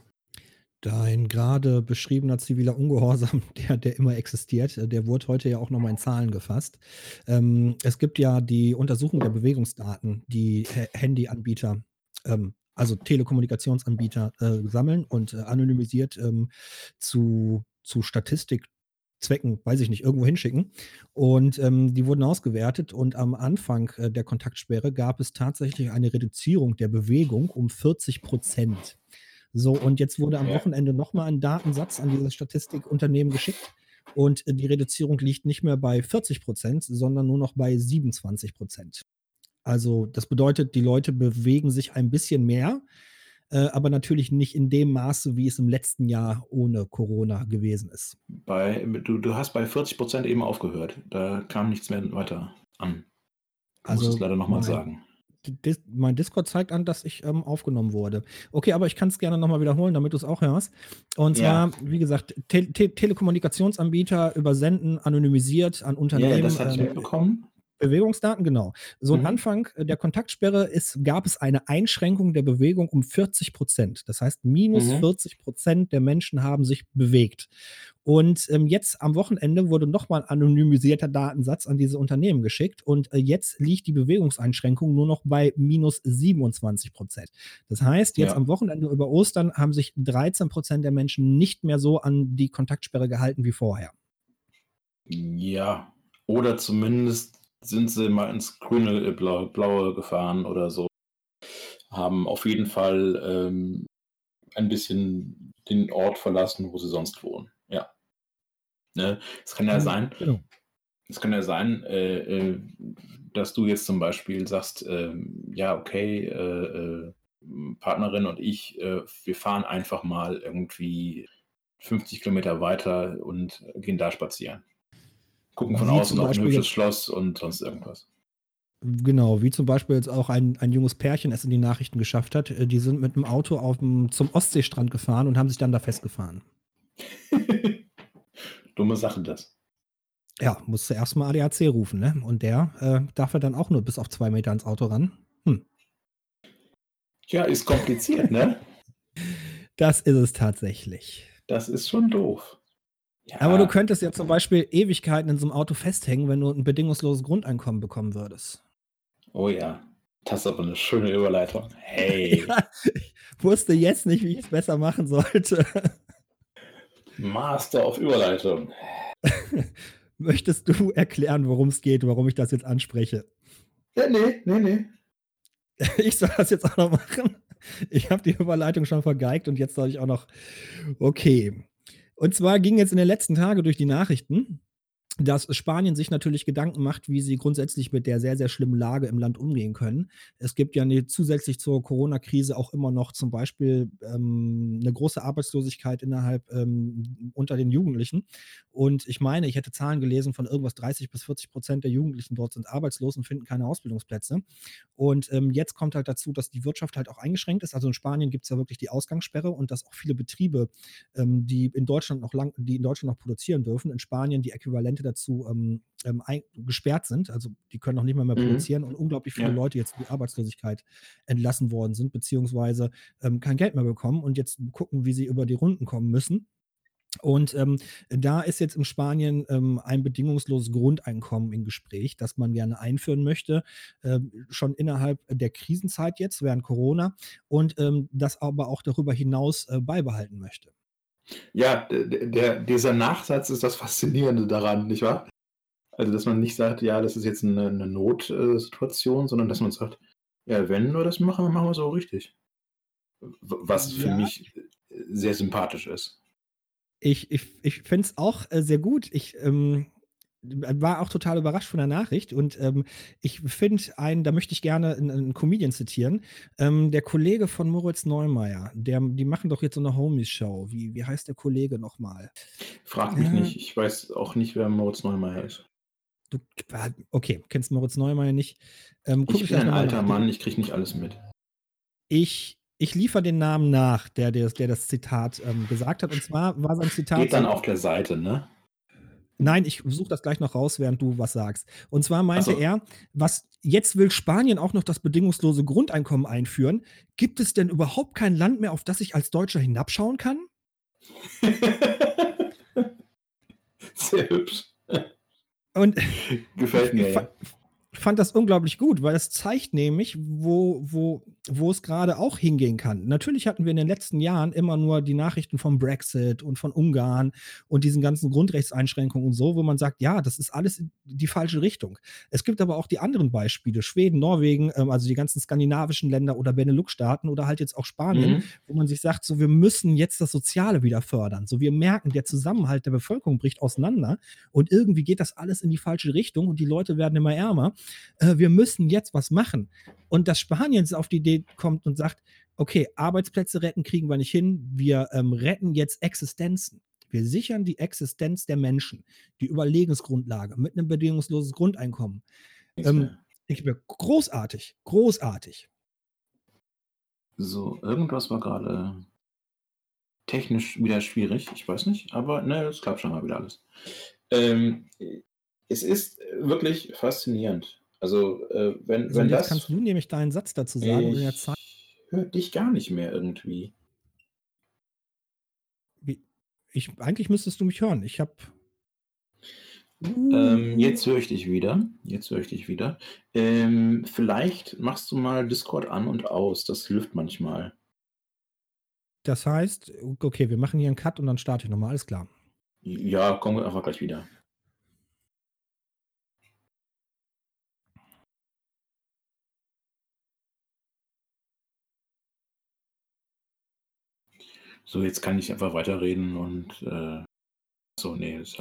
Dein gerade beschriebener ziviler Ungehorsam, <laughs> der, der immer existiert, äh, der wurde heute ja auch nochmal in Zahlen gefasst. Ähm, es gibt ja die Untersuchung der Bewegungsdaten, die Handyanbieter, ähm, also Telekommunikationsanbieter äh, sammeln und äh, anonymisiert ähm, zu, zu Statistikzwecken, weiß ich nicht, irgendwo hinschicken. Und ähm, die wurden ausgewertet und am Anfang äh, der Kontaktsperre gab es tatsächlich eine Reduzierung der Bewegung um 40 Prozent. So, und jetzt wurde am Wochenende nochmal ein Datensatz an dieses Statistikunternehmen geschickt. Und äh, die Reduzierung liegt nicht mehr bei 40 Prozent, sondern nur noch bei 27 Prozent. Also das bedeutet, die Leute bewegen sich ein bisschen mehr, äh, aber natürlich nicht in dem Maße, wie es im letzten Jahr ohne Corona gewesen ist.
Bei, du, du hast bei 40 Prozent eben aufgehört. Da kam nichts mehr weiter an. Du also, musst es leider nochmal sagen
mein Discord zeigt an, dass ich ähm, aufgenommen wurde. Okay, aber ich kann es gerne nochmal wiederholen, damit du es auch hörst. Und zwar, ja. wie gesagt, Te Te Telekommunikationsanbieter übersenden anonymisiert an Unternehmen. Ja,
das hatte ich ähm, mitbekommen.
Bewegungsdaten, genau. So am
Mhm.
Anfang äh, der Kontaktsperre ist gab es eine Einschränkung der Bewegung um 40% Das heißt, minus
Mhm.
40% der Menschen haben sich bewegt. Und, ähm, jetzt am Wochenende wurde noch mal 'n anonymisierter Datensatz an diese Unternehmen geschickt und, äh, jetzt liegt die Bewegungseinschränkung nur noch bei minus 27% Das heißt, jetzt
Ja.
am Wochenende über Ostern haben sich 13% der Menschen nicht mehr so an die Kontaktsperre gehalten wie vorher.
Ja, oder zumindest sind sie mal ins Grüne, äh, Blau Blaue gefahren oder so. Haben auf jeden Fall, ähm, ein bisschen den Ort verlassen, wo sie sonst wohnen. Ja. Ne? Es kann ja
Mhm,
sein
genau.
es kann ja sein, äh, äh, dass du jetzt zum Beispiel sagst, ähm: „Ja, okay, äh, äh, hm, Partnerin und ich, äh, wir fahren einfach mal irgendwie 50 Kilometer weiter und gehen da spazieren. Gucken von außen auf 'n
Beispiel
hübsches Schloss und sonst irgendwas.“
Genau, wie zum Beispiel jetzt auch ein ein junges Pärchen es in die Nachrichten geschafft hat. Äh, die sind mit 'nem Auto auf'm zum Ostseestrand gefahren und haben sich dann da festgefahren. <laughs>
Dumme Sache, das.
Ja, musste erst mal ADAC rufen, ne? Und der, äh, darf ja dann auch nur bis auf 2 Meter ans Auto ran. Hm.
Ja, ist kompliziert, ne? <laughs>
Das ist es tatsächlich.
Das ist schon doof.
Aber du
Ja.
könntest ja zum Beispiel Ewigkeiten in so 'nem Auto festhängen, wenn du 'n bedingungsloses Grundeinkommen bekommen würdest.
Oh ja, das ist aber 'ne schöne Überleitung. Hey. <laughs>
Ja, ich wusste jetzt nicht, wie ich's besser machen sollte.
Master of Überleitung. <laughs>
Möchtest du erklären, worum's geht, warum ich das jetzt anspreche?
Ja, ne, ne, ne. <laughs>
Ich soll das jetzt auch noch machen? Ich habe die Überleitung schon vergeigt und jetzt soll ich auch noch okay. Und zwar ging jetzt in den letzten Tage durch die Nachrichten, dass Spanien sich natürlich Gedanken macht, wie sie grundsätzlich mit der sehr, sehr schlimmen Lage im Land umgehen können. Es gibt ja zusätzlich zur Corona-Krise auch immer noch zum Beispiel, ähm, 'ne große Arbeitslosigkeit innerhalb ähm, unter den Jugendlichen. Und ich meine, ich hätte Zahlen gelesen von irgendwas 30 bis 40% der Jugendlichen dort sind arbeitslos und finden keine Ausbildungsplätze. Und, ähm, jetzt kommt halt dazu, dass die Wirtschaft halt auch eingeschränkt ist. Also, in Spanien gibt's ja wirklich die Ausgangssperre und dass auch viele Betriebe, ähm, die in Deutschland noch lang die in Deutschland noch produzieren dürfen, in Spanien die Äquivalente dazu, ähm, ähm, ei gesperrt sind. Also, die können auch nicht mal mehr
Mhm.
produzieren und unglaublich viele
Ja.
Leute jetzt in die Arbeitslosigkeit entlassen worden sind, beziehungsweise, ähm, kein Geld mehr bekommen und jetzt gucken, wie sie über die Runden kommen müssen. Und, ähm, da ist jetzt in Spanien, ähm, ein bedingungsloses Grundeinkommen im Gespräch, das man gerne einführen möchte, ähm, schon innerhalb der Krisenzeit jetzt während Corona und, ähm, das aber auch darüber hinaus, äh, beibehalten möchte.
Ja, d d der dieser Nachsatz ist das Faszinierende daran, nicht wahr? Also, dass man nicht sagt: „Ja, das ist jetzt 'ne 'ne Not äh, Situation“, sondern dass man sagt: „Ja, wenn wir das machen, dann machen wir's auch richtig.“ W was für
Ja.
mich, sehr sympathisch ist.
Ich ich ich finde es auch, äh, sehr gut. Ich, ähm, war auch total überrascht von der Nachricht und, ähm, ich finde einen da möchte ich gerne 'n 'n Comedian zitieren. Ähm, der Kollege von Moritz Neumeier, der die machen doch jetzt so 'ne Homies-Show. Wie wie heißt der Kollege noch mal?
Frag mich
Äh
nicht. Ich weiß auch nicht, wer Moritz Neumeier ist.
Du okay, kennst Moritz Neumeier nicht. Ähm,
Ich bin ein alter. Mann, ich kriege nicht alles mit.
Ich ich liefere den Namen nach, der der der das Zitat, ähm, gesagt hat. Und zwar war sein Zitat
Steht dann auf der Seite, ne?
Nein, ich suche das gleich noch raus, während du was sagst. Und zwar meinte
so.
er: „Was jetzt will Spanien auch noch das bedingungslose Grundeinkommen einführen. Gibt es denn überhaupt kein Land mehr, auf das ich als Deutscher hinabschauen kann?“ <laughs>
Sehr hübsch.
Und
Gefällt mir, ja.
Fand das unglaublich gut, weil es zeigt nämlich, wo wo wo es grade auch hingehen kann. Natürlich hatten wir in den letzten Jahren immer nur die Nachrichten vom Brexit und von Ungarn und diesen ganzen Grundrechtseinschränkungen und so, wo man sagt: „Ja, das ist alles in die falsche Richtung.“ Es gibt aber auch die anderen Beispiele, Schweden, Norwegen, ähm, also die ganzen skandinavischen Länder oder Benelux-Staaten oder halt jetzt auch Spanien,
Mhm.
wo man sich sagt, so: „Wir müssen jetzt das Soziale wieder fördern.“ So, wir merken, der Zusammenhalt der Bevölkerung bricht auseinander und irgendwie geht das alles in die falsche Richtung und die Leute werden immer ärmer. Äh, wir müssen jetzt was machen. Und dass Spanien auf die Idee kommt und sagt: „Okay, Arbeitsplätze retten kriegen wir nicht hin. Wir, ähm, retten jetzt Existenzen. Wir sichern die Existenz der Menschen, die Überlebensgrundlage mit 'nem bedingungsloses Grundeinkommen.“
Nix
Ähm, ich mir großartig, großartig.
So, irgendwas war grade technisch wieder schwierig. Ich weiß nicht, aber, ne, es klappt scheinbar wieder alles. Ähm, äh, es ist wirklich faszinierend. Also, äh, wenn,
So,
wenn
jetzt
das.
kannst du nämlich deinen Satz dazu sagen in der
Ich
Zeit.
höre dich gar nicht mehr irgendwie.
Wie, ich, eigentlich müsstest du mich hören. Ich habe.
Ähm, jetzt höre ich dich wieder. Jetzt höre ich dich wieder. Ähm, vielleicht machst du mal Discord an und aus. Das hilft manchmal.
Das heißt, okay, wir machen hier einen Cut und dann starte ich nochmal. Alles klar.
Ja, kommen wir einfach gleich wieder. So, jetzt kann ich einfach weiterreden und äh, so, nee. Das,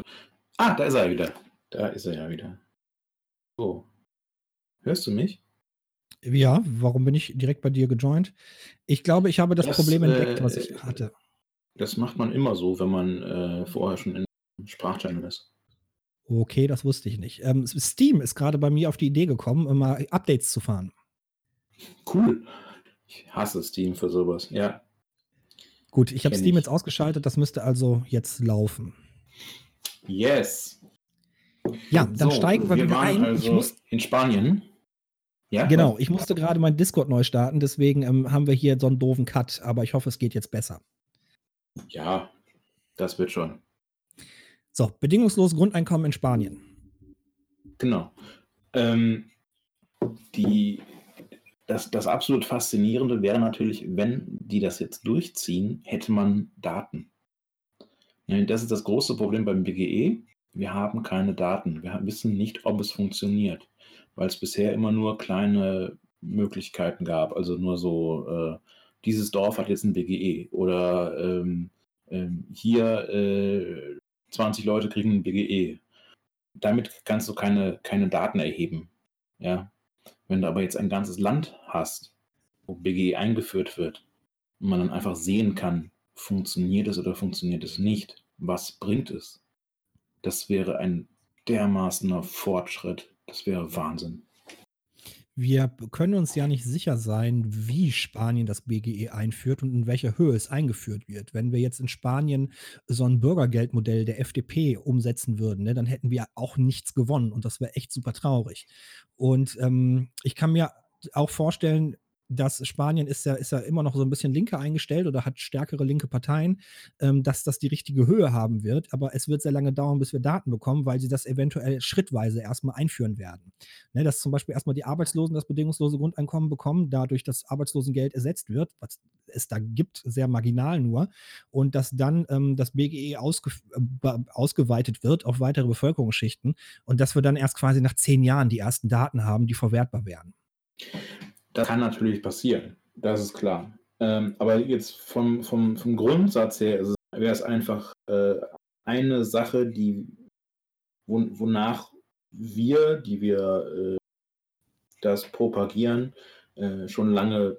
ah, da ist er wieder. Da ist er ja wieder. So. Hörst du mich?
Ja, warum bin ich direkt bei dir gejoint? Ich glaube, ich habe das,
Das,
Problem entdeckt,
äh,
was ich hatte.
Das macht man immer so, wenn man äh, vorher schon in Sprachchannel ist.
Okay, das wusste ich nicht. Ähm, Steam ist gerade bei mir auf die Idee gekommen, um mal Updates zu fahren.
Cool. Ich hasse Steam für sowas. Ja.
Gut, ich habe Steam jetzt ausgeschaltet, das müsste also jetzt laufen.
Yes.
Ja, dann
So,
steigen wir, wieder
waren
ein.
Also
ich muss,
in Spanien. Ja,
genau, ich musste gerade mein Discord neu starten, deswegen ähm, haben wir hier so einen doofen Cut, aber ich hoffe, es geht jetzt besser.
Ja, das wird schon.
So, bedingungsloses Grundeinkommen in Spanien.
Genau. Ähm, die, das, das absolut Faszinierende wäre natürlich, wenn die das jetzt durchziehen, hätte man Daten. Ja, Das ist das große Problem beim BGE. Wir haben keine Daten. Wir wissen nicht, ob es funktioniert, weil es bisher immer nur kleine Möglichkeiten gab. Also nur so, äh, dieses Dorf hat jetzt ein BGE oder ähm, ähm, hier äh, 20 Leute kriegen ein BGE. Damit kannst du keine, keine Daten erheben. Ja. Wenn du aber jetzt ein ganzes Land hast, wo BGE eingeführt wird und man dann einfach sehen kann, funktioniert es oder funktioniert es nicht, was bringt es? Das wäre ein dermaßener Fortschritt. Das wäre Wahnsinn.
Wir können uns ja nicht sicher sein, wie Spanien das BGE einführt und in welcher Höhe es eingeführt wird. Wenn wir jetzt in Spanien so ein Bürgergeldmodell der FDP umsetzen würden, ne, dann hätten wir auch nichts gewonnen und das wäre echt super traurig. Und ähm, ich kann mir auch vorstellen, dass Spanien ist ja, ist ja immer noch so ein bisschen linker eingestellt oder hat stärkere linke Parteien, ähm, dass das die richtige Höhe haben wird. Aber es wird sehr lange dauern, bis wir Daten bekommen, weil sie das eventuell schrittweise erstmal einführen werden. Ne, dass zum Beispiel erstmal die Arbeitslosen das bedingungslose Grundeinkommen bekommen, dadurch das Arbeitslosengeld ersetzt wird, was es da gibt, sehr marginal nur, und dass dann ähm, das BGE ausge ausgeweitet wird auf weitere Bevölkerungsschichten und dass wir dann erst quasi nach zehn Jahren die ersten Daten haben, die verwertbar wären.
Das kann natürlich passieren, das ist klar. Ähm, aber jetzt vom, vom, vom Grundsatz her wäre es einfach äh, eine Sache, die, wo, wonach wir, die wir äh, das propagieren, äh, schon lange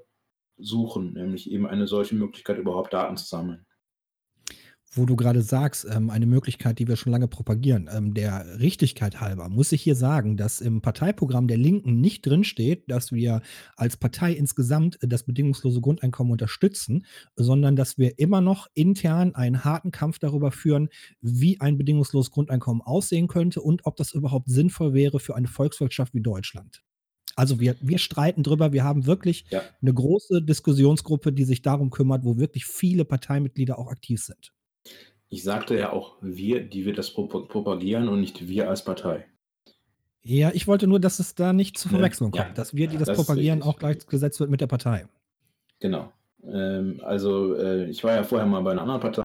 suchen, nämlich eben eine solche Möglichkeit, überhaupt Daten zu sammeln.
Wo du gerade sagst, ähm, eine Möglichkeit, die wir schon lange propagieren. Ähm, der Richtigkeit halber muss ich hier sagen, dass im Parteiprogramm der Linken nicht drinsteht, dass wir als Partei insgesamt das bedingungslose Grundeinkommen unterstützen, sondern dass wir immer noch intern einen harten Kampf darüber führen, wie ein bedingungsloses Grundeinkommen aussehen könnte und ob das überhaupt sinnvoll wäre für eine Volkswirtschaft wie Deutschland. Also wir, wir streiten drüber, wir haben wirklich
Ja.
eine große Diskussionsgruppe, die sich darum kümmert, wo wirklich viele Parteimitglieder auch aktiv sind.
Ich sagte ja auch wir, die wir das prop propagieren und nicht wir als Partei.
Ja, ich wollte nur, dass es da nicht zur
Ne?
Verwechslung
Ja.
kommt, dass wir, die das,
Das
propagieren, auch gleichgesetzt wird mit der Partei.
Genau. Ähm, also äh, ich war ja vorher mal bei einer anderen Partei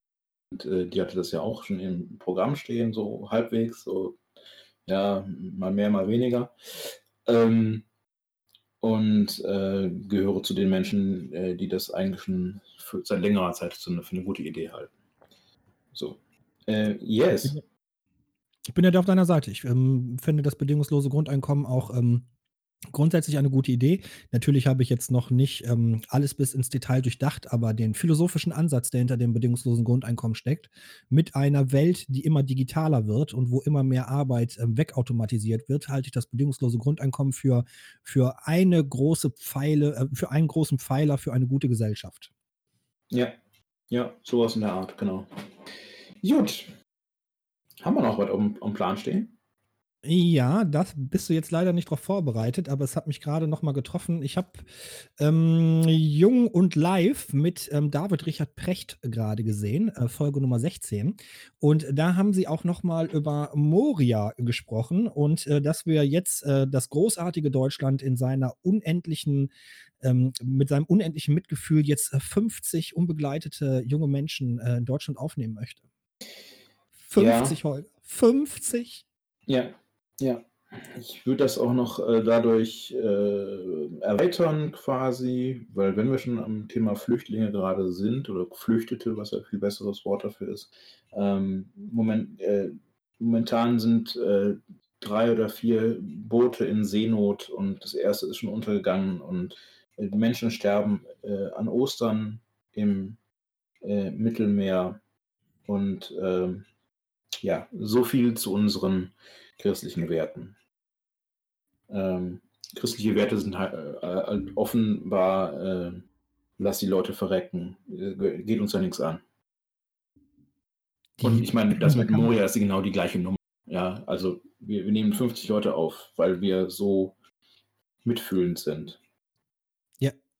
und äh, die hatte das ja auch schon im Programm stehen, so halbwegs, so ja, mal mehr, mal weniger. Ähm, und äh, gehöre zu den Menschen, äh, die das eigentlich schon für, seit längerer Zeit für eine, für eine gute Idee halten. So. Äh, yes.
Ich bin ja da auf deiner Seite. Ich ähm, finde das bedingungslose Grundeinkommen auch ähm, grundsätzlich eine gute Idee. Natürlich habe ich jetzt noch nicht ähm, alles bis ins Detail durchdacht, aber den philosophischen Ansatz, der hinter dem bedingungslosen Grundeinkommen steckt, mit einer Welt, die immer digitaler wird und wo immer mehr Arbeit ähm, wegautomatisiert wird, halte ich das bedingungslose Grundeinkommen für, für eine große Pfeile, äh, für einen großen Pfeiler für eine gute Gesellschaft.
Ja. Ja, sowas in der Art, genau. Gut. Haben wir noch was am, am Plan stehen?
Ja, das bist du jetzt leider nicht drauf vorbereitet, aber es hat mich gerade noch mal getroffen. Ich habe ähm, Jung und Live mit ähm, David Richard Precht gerade gesehen, äh, Folge Nummer 16. Und da haben sie auch noch mal über Moria gesprochen und äh, dass wir jetzt äh, das großartige Deutschland in seiner unendlichen ähm, mit seinem unendlichen Mitgefühl jetzt 50 unbegleitete junge Menschen äh, in Deutschland aufnehmen möchte. 50
Ja,
Holger. 50?
ja, ja. Ich würde das auch noch äh, dadurch äh, erweitern quasi, weil wenn wir schon am Thema Flüchtlinge gerade sind oder Geflüchtete, was ja viel besseres Wort dafür ist, ähm, moment, äh, momentan sind äh, drei oder vier Boote in Seenot und das erste ist schon untergegangen und äh, Menschen sterben äh, an Ostern im Mittelmeer und ähm, ja, so viel zu unseren christlichen Werten. Ähm, christliche Werte sind halt, äh, halt offenbar, äh, lass die Leute verrecken, äh, geht uns ja nichts an. Und
Die
ich meine, das
da
mit Moria ist genau die gleiche Nummer. Ja, also wir, wir nehmen 50 Leute auf, weil wir so mitfühlend sind.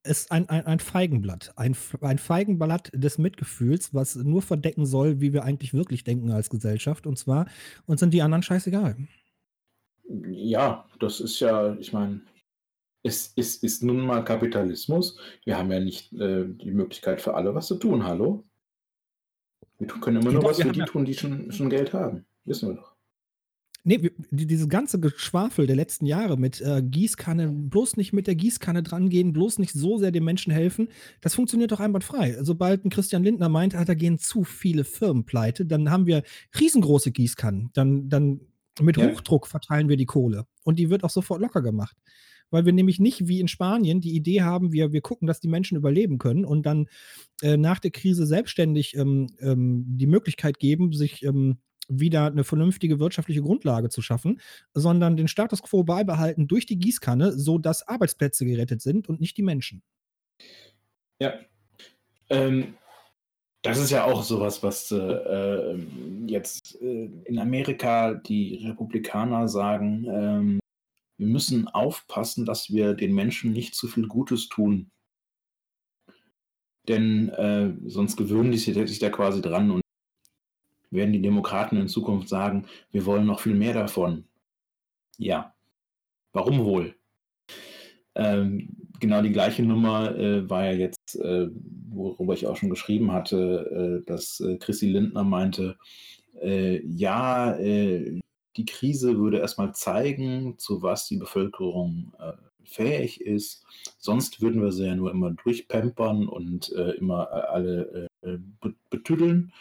Ist ein ein ein Feigenblatt. Ein ein Feigenblatt des Mitgefühls, was nur verdecken soll, wie wir eigentlich wirklich denken als Gesellschaft. Und zwar, uns sind die anderen scheißegal.
Ja, das ist ja, ich meine, es, es ist nun mal Kapitalismus. Wir haben ja nicht äh, die Möglichkeit für alle was zu tun, hallo? Wir können immer nur
Genau,
was für die tun, die schon, schon Geld haben. Wissen wir doch.
Ne, die dieses ganze Geschwafel der letzten Jahre mit, äh, Gießkanne bloß nicht mit der Gießkanne drangehen, bloß nicht so sehr den Menschen helfen, das funktioniert doch einwandfrei. Sobald 'n Christian Lindner meint, ah, da gehen zu viele Firmen pleite, dann haben wir riesengroße Gießkannen. Dann dann mit
Ja.
Hochdruck verteilen wir die Kohle und die wird auch sofort locker gemacht. Weil wir nämlich nicht wie in Spanien die Idee haben, wir wir gucken, dass die Menschen überleben können und dann, äh, nach der Krise selbstständig, ähm, ähm, die Möglichkeit geben, sich, ähm, wieder 'ne vernünftige wirtschaftliche Grundlage zu schaffen, sondern den Status quo beibehalten durch die Gießkanne, sodass Arbeitsplätze gerettet sind und nicht die Menschen.
Ja. Ähm, das ist ja auch so was, äh, ähm, jetzt, äh, in Amerika die Republikaner sagen, ähm, wir müssen aufpassen, dass wir den Menschen nicht zu viel Gutes tun. Denn, äh, sonst gewöhnen die si sich da quasi dran und werden die Demokraten in Zukunft sagen: „Wir wollen noch viel mehr davon.“ Ja. Warum wohl? Ähm, genau die gleiche Nummer, äh, war ja jetzt, äh, worüber ich auch schon geschrieben hatte, äh, dass, äh, Chrissy Lindner meinte, äh, ja, äh, die Krise würde erst mal zeigen, zu was die Bevölkerung, äh, fähig ist. Sonst würden wir sie ja nur immer durchpampern und, immer alle, be betüddeln.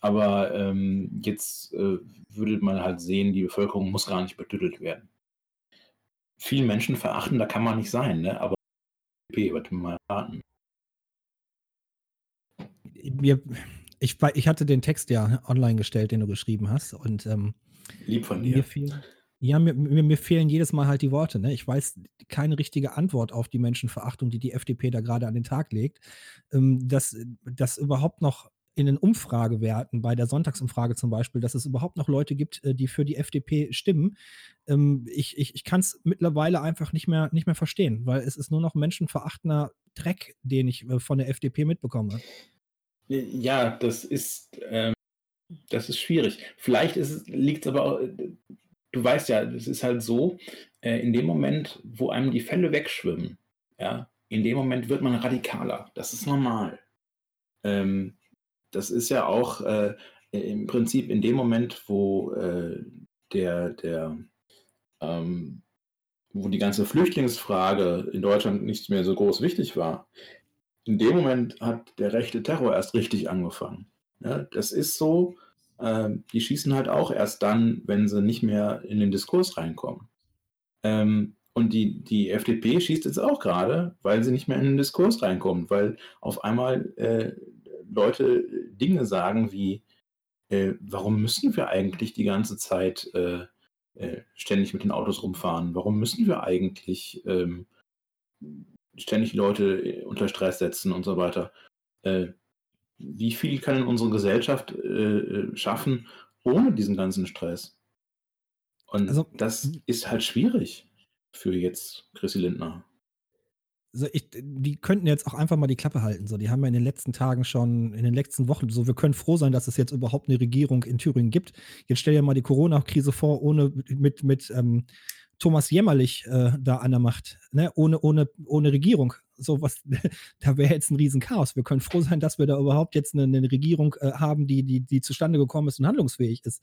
Aber, ähm, jetzt, äh, würde man halt sehen, die Bevölkerung muss gar nicht betüddelt werden. Viel menschenverachtender kann man nicht sein, ne? Aber FDP wird mal raten.
Mir ich ich hatte den Text ja online gestellt, den du geschrieben hast und, ähm,
Lieb von
mir
dir.
fehlen ja, mir mir mir fehlen jedes Mal halt die Worte, ne? Ich weiß keine richtige Antwort auf die Menschenverachtung, die die FDP da grade an den Tag legt. Ähm, dass dass überhaupt noch in den Umfragewerten, bei der Sonntagsumfrage zum Beispiel, dass es überhaupt noch Leute gibt, äh, die für die FDP stimmen. Ähm, ich ich ich kann's mittlerweile einfach nicht mehr nicht mehr verstehen, weil es ist nur noch menschenverachtender Dreck, den ich, äh, von der FDP mitbekomme.
Ja, das ist, ähm das ist schwierig. Vielleicht ist es aber au äh, du weißt ja, es ist halt so, äh, in dem Moment, wo einem die Fälle wegschwimmen, ja, in dem Moment wird man radikaler. Das ist normal. Ähm, das ist ja auch, äh, im Prinzip in dem Moment, wo, äh, der der, ähm wo die ganze Flüchtlingsfrage in Deutschland nicht mehr so groß wichtig war. In dem Moment hat der rechte Terror erst richtig angefangen, ne? Das ist so, ähm, die schießen halt auch erst dann, wenn sie nicht mehr in den Diskurs reinkommen. Ähm, und die die FDP schießt jetzt auch grade, weil sie nicht mehr in den Diskurs reinkommt, weil auf einmal, äh, Leute Dinge sagen wie, äh: „Warum müssen wir eigentlich die ganze Zeit, äh, äh, ständig mit den Autos rumfahren? Warum müssen wir eigentlich, ähm, ständig Leute, äh, unter Stress setzen“ und so weiter. Äh, wie viel kann unsere Gesellschaft, äh, äh, schaffen ohne diesen ganzen Stress? Und
Also,
das ist halt schwierig für jetzt Chrissy Lindner.
So ich die könnten jetzt auch einfach mal die Klappe halten, so. Die haben ja in den letzten Tagen schon in den letzten Wochen so wir können froh sein, dass es jetzt überhaupt 'ne Regierung in Thüringen gibt. Jetzt stell dir mal die Corona-Krise vor, ohne mit mit, ähm, Thomas Jämmerlich, äh, da an der Macht, ne? Ohne ohne ohne Regierung. So was <laughs> da wäre jetzt 'n Riesenchaos. Wir können froh sein, dass wir da überhaupt jetzt 'ne 'ne Regierung, äh, haben, die die die zustande gekommen ist und handlungsfähig ist.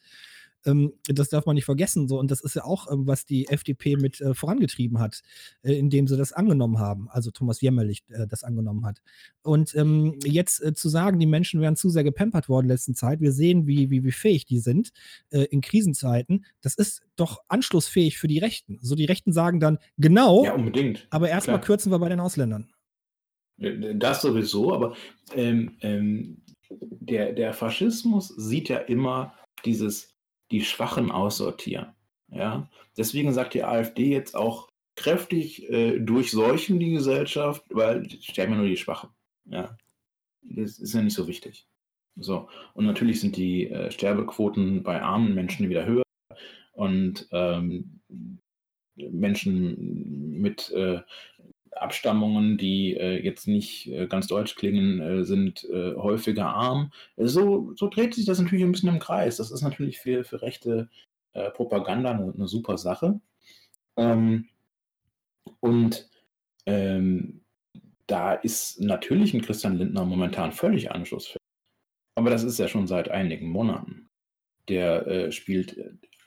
Ähm, das darf man nicht vergessen so und das ist ja auch, ähm, was die FDP mit, äh, vorangetrieben hat, äh, indem sie das angenommen haben, also Thomas Jämmerlich, äh, das angenommen hat. Und, ähm, jetzt, äh, zu sagen, die Menschen wären zu sehr gepampert worden in letzten Zeit, wir sehen, wie wie wie fähig die sind, äh, in Krisenzeiten, das ist doch anschlussfähig für die Rechten. So, die Rechten sagen dann: „Genau,
Ja, unbedingt,
aber erst mal
klar.
kürzen wir bei den Ausländern.“
Äh, das sowieso, aber, ähm, ähm, der der Faschismus sieht ja immer dieses die Schwachen aussortieren, ja? Deswegen sagt die AfD jetzt auch kräftig, äh, durchseuchen die Gesellschaft, weil sterben ja nur die Schwachen, ja? Das ist ja nicht so wichtig. So, und natürlich sind die, äh, Sterbequoten bei armen Menschen wieder höher und, ähm, Menschen mit, äh, Abstammungen, die, äh, jetzt nicht, äh, ganz deutsch klingen, äh, sind, häufiger arm. So so dreht sich das natürlich 'n bisschen im Kreis. Das ist natürlich für für rechte, Propaganda 'ne 'ne super Sache. Ähm und, ähm, da ist natürlich 'n Christian Lindner momentan völlig anschlussfähig. Aber das ist er schon seit einigen Monaten. Der, äh, spielt,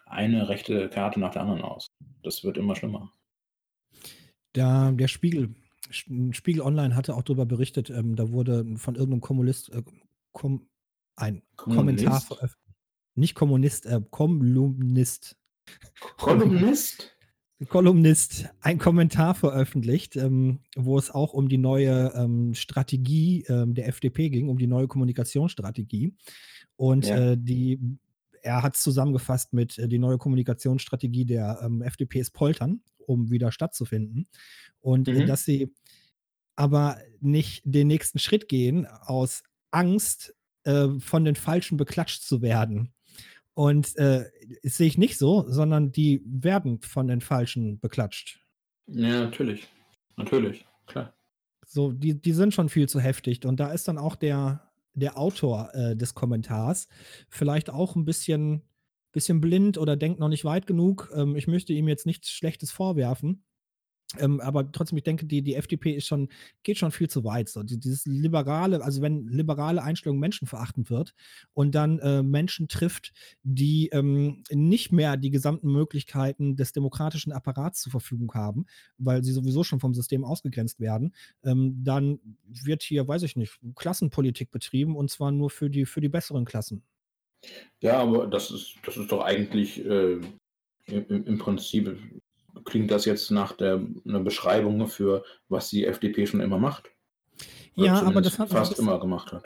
eine rechte Karte nach der anderen aus. Das wird immer schlimmer.
Da der Spiegel Spiegel Online hatte auch drüber berichtet, ähm, da wurde von irgend 'nem Kommunist äh, Kom ein Kommentar
Kommunist?
veröff nicht Kommunist, äh, Kolumnist.
Kolumnist? <laughs>
Kolumnist, ein Kommentar veröffentlicht, ähm, wo es auch um die neue, ähm, Strategie, ähm, der FDP ging, um die neue Kommunikationsstrategie. Und,
Ja.
äh, die er hat's zusammengefasst mit, äh, die neue Kommunikationsstrategie der, ähm, FDP ist Poltern, um wieder stattzufinden. Und,
Mhm.
dass sie aber nicht den nächsten Schritt gehen aus Angst, äh, von den Falschen beklatscht zu werden. Und, äh, das sehe ich nicht so, sondern die werden von den Falschen beklatscht.
Ja, natürlich. Natürlich, klar.
So, die die sind schon viel zu heftig. Und da ist dann auch der der Autor, äh, des Kommentars vielleicht auch 'n bisschen bisschen blind oder denkt noch nicht weit genug. Ähm, ich möchte ihm jetzt nichts Schlechtes vorwerfen. Ähm, aber trotzdem, ich denke, die die FDP ist schon geht schon viel zu weit so. Die dieses liberale also, wenn liberale Einstellung menschenverachtend wird und dann, äh, Menschen trifft, die, ähm, nicht mehr die gesamten Möglichkeiten des demokratischen Apparats zur Verfügung haben, weil sie sowieso schon vom System ausgegrenzt werden, ähm, dann wird hier, weiß ich nicht, Klassenpolitik betrieben und zwar nur für die für die besseren Klassen.
Ja, aber das ist das ist doch eigentlich, äh, im im Prinzip klingt das jetzt nach der 'ner Beschreibung für was die FDP schon immer macht. Oder
Ja, aber das hat
fast
bis
immer gemacht hat.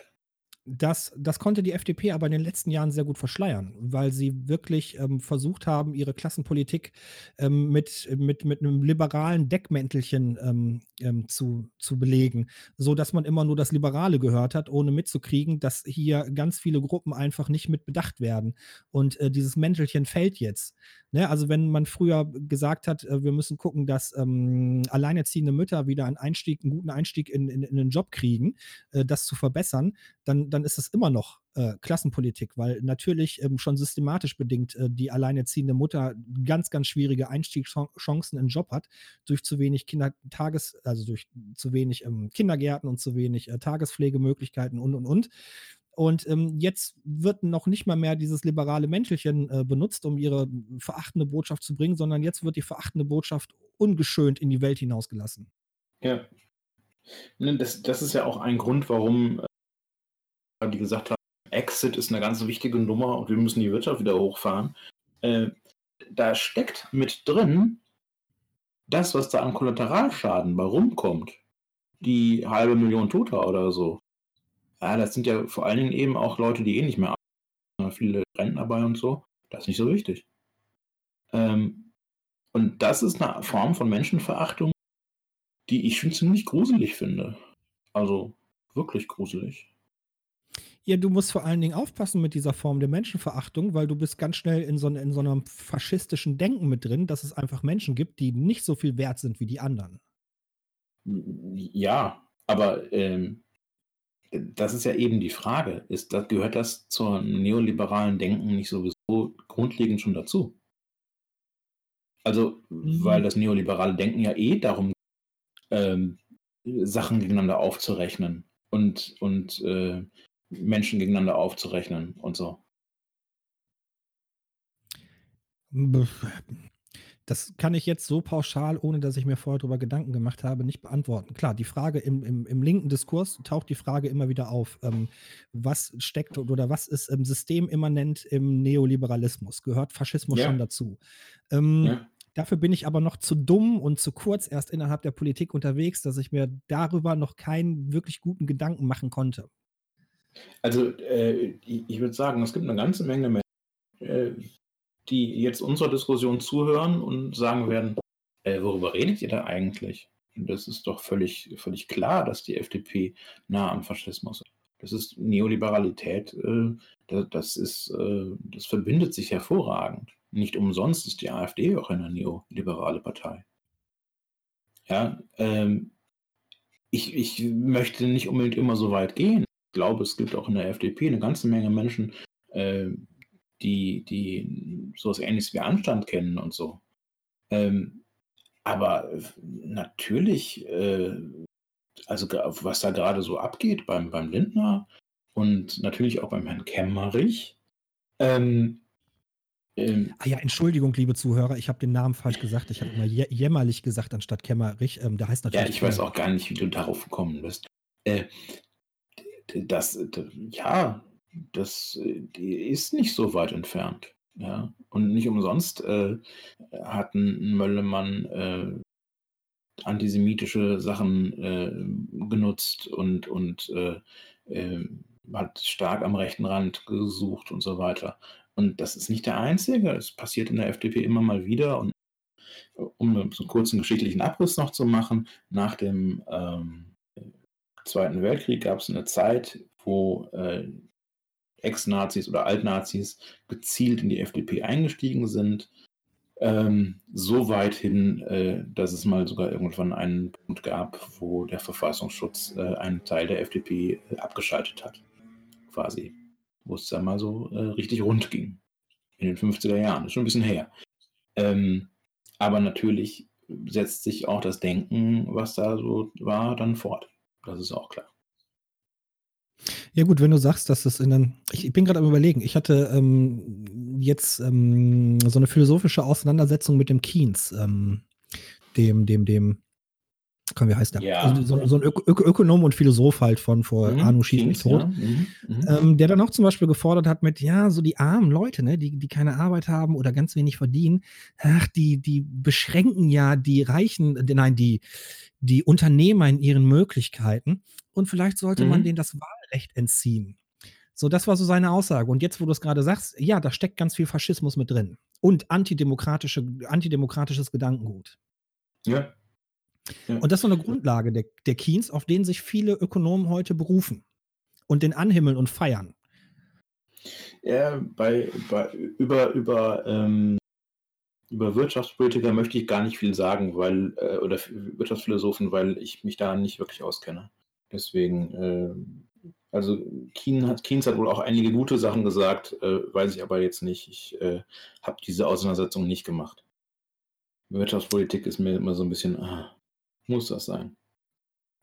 Das das konnte die FDP aber in den letzten Jahren sehr gut verschleiern, weil sie wirklich, ähm, versucht haben, ihre Klassenpolitik, ähm, mit mit mit 'nem liberalen Deckmäntelchen, ähm, ähm, zu zu belegen, sodass man immer nur das Liberale gehört hat, ohne mitzukriegen, dass hier ganz viele Gruppen einfach nicht mit bedacht werden. Und, äh, dieses Mäntelchen fällt jetzt, ne? Also, wenn man früher gesagt hat, äh, wir müssen gucken, dass, ähm, alleinerziehende Mütter wieder einen Einstieg 'n guten Einstieg in in in 'nen Job kriegen, äh, das zu verbessern, dann dann ist das immer noch, äh, Klassenpolitik, weil natürlich, ähm, schon systematisch bedingt, äh, die alleinerziehende Mutter ganz, ganz schwierige Einstiegschan Chancen in Job hat durch zu wenig Kindertages also, durch zu wenig, ähm, Kindergärten und zu wenig, äh, Tagespflegemöglichkeiten und, und, und. Und, ähm, jetzt wird noch nicht mal mehr dieses liberale Mäntelchen, äh, benutzt, um ihre verachtende Botschaft zu bringen, sondern jetzt wird die verachtende Botschaft ungeschönt in die Welt hinausgelassen.
Ja. Ne, das das ist ja auch ein Grund, warum, äh, die gesagt haben: „Exit ist 'ne ganz wichtige Nummer und wir müssen die Wirtschaft wieder hochfahren.“ Äh, da steckt mit drin das, was da an Kollateralschaden bei rumkommt, die 1.500.000 Toter oder so. Ja, das sind ja vor allen Dingen eben auch Leute, die eh nicht mehr arbeiten, viele Rentner bei und so. Das ist nicht so wichtig. Ähm, und das ist 'ne Form von Menschenverachtung, die ich schon ziemlich gruselig finde. Also, wirklich gruselig.
Ja, du musst vor allen Dingen aufpassen mit dieser Form der Menschenverachtung, weil du bist ganz schnell in so, in so einem faschistischen Denken mit drin, dass es einfach Menschen gibt, die nicht so viel wert sind wie die anderen.
Ja, aber ähm, das ist ja eben die Frage. Ist, das, gehört das zum neoliberalen Denken nicht sowieso grundlegend schon dazu? Also, mhm. weil das neoliberale Denken ja eh darum ähm, Sachen gegeneinander aufzurechnen und, und äh, Menschen gegeneinander aufzurechnen und so.
Das kann ich jetzt so pauschal, ohne dass ich mir vorher darüber Gedanken gemacht habe, nicht beantworten. Klar, die Frage im, im, im linken Diskurs taucht die Frage immer wieder auf. Ähm, was steckt oder was ist ähm, systemimmanent im Neoliberalismus? Gehört Faschismus ja. schon dazu? Ähm, ja. Dafür bin ich aber noch zu dumm und zu kurz erst innerhalb der Politik unterwegs, dass ich mir darüber noch keinen wirklich guten Gedanken machen konnte.
Also äh, ich, ich würde sagen, es gibt eine ganze Menge Menschen, äh, die jetzt unserer Diskussion zuhören und sagen werden, äh, worüber redet ihr da eigentlich? Und das ist doch völlig, völlig klar, dass die FDP nah am Faschismus ist. Das ist Neoliberalität, äh, das, ist, äh, das verbindet sich hervorragend. Nicht umsonst ist die AfD auch eine neoliberale Partei. Ja, ähm, ich, ich möchte nicht unbedingt immer so weit gehen. Ich glaube, es gibt auch in der FDP eine ganze Menge Menschen, äh, die, die sowas ähnliches wie Anstand kennen und so. Ähm, aber natürlich, äh, also was da gerade so abgeht beim, beim Lindner und natürlich auch beim Herrn Kemmerich, ähm,
ähm, ah ja, Entschuldigung, liebe Zuhörer, ich habe den Namen falsch gesagt. Ich habe immer jämmerlich gesagt anstatt Kämmerich. Ähm, der heißt natürlich.
Ja, ich weiß auch gar nicht, wie du darauf gekommen bist. Äh, das, ja, das ist nicht so weit entfernt. Ja, und nicht umsonst äh, hatten Möllemann äh, antisemitische Sachen äh, genutzt und, und äh, äh, hat stark am rechten Rand gesucht und so weiter. Und das ist nicht der einzige. Es passiert in der FDP immer mal wieder. Und um so einen kurzen geschichtlichen Abriss noch zu machen, nach dem ähm, Zweiten Weltkrieg gab es eine Zeit, wo äh, Ex-Nazis oder Alt-Nazis gezielt in die FDP eingestiegen sind. Ähm, so weit hin, äh, dass es mal sogar irgendwann einen Punkt gab, wo der Verfassungsschutz äh, einen Teil der FDP äh, abgeschaltet hat. Quasi wo es dann mal so äh, richtig rund ging. In den 50er Jahren, ist schon ein bisschen her. Ähm, aber natürlich setzt sich auch das Denken, was da so war, dann fort. Das ist auch klar.
Ja, gut, wenn du sagst, dass das in den. Ich, bin gerade am Überlegen. Ich hatte ähm, jetzt ähm, so eine philosophische Auseinandersetzung mit dem Keynes, ähm, dem, dem, dem komm, wie heißt der? Ja. Also so, so, ein Ök Ök Ökonom und Philosoph halt von vor mhm. Arno schießt mich tot. Ja. Mhm. Mhm. Ähm, der dann auch zum Beispiel gefordert hat mit, ja, so die armen Leute, ne, die, die keine Arbeit haben oder ganz wenig verdienen, ach, die, die beschränken ja die Reichen, nein, die, die Unternehmer in ihren Möglichkeiten und vielleicht sollte man mhm. denen das Wahlrecht entziehen. So, das war so seine Aussage. Und jetzt, wo du es gerade sagst, ja, da steckt ganz viel Faschismus mit drin. Und antidemokratische, antidemokratisches Gedankengut.
Ja,
und das ist so eine Grundlage der, der Keynes, auf den sich viele Ökonomen heute berufen und den anhimmeln und feiern.
Ja, bei, bei über, über, ähm, über Wirtschaftspolitiker möchte ich gar nicht viel sagen, weil, äh, oder Wirtschaftsphilosophen, weil ich mich da nicht wirklich auskenne. Deswegen, äh, also Keynes hat, Keynes hat wohl auch einige gute Sachen gesagt, äh, weiß ich aber jetzt nicht. Ich äh, habe diese Auseinandersetzung nicht gemacht. Wirtschaftspolitik ist mir immer so ein bisschen, ah, muss das sein.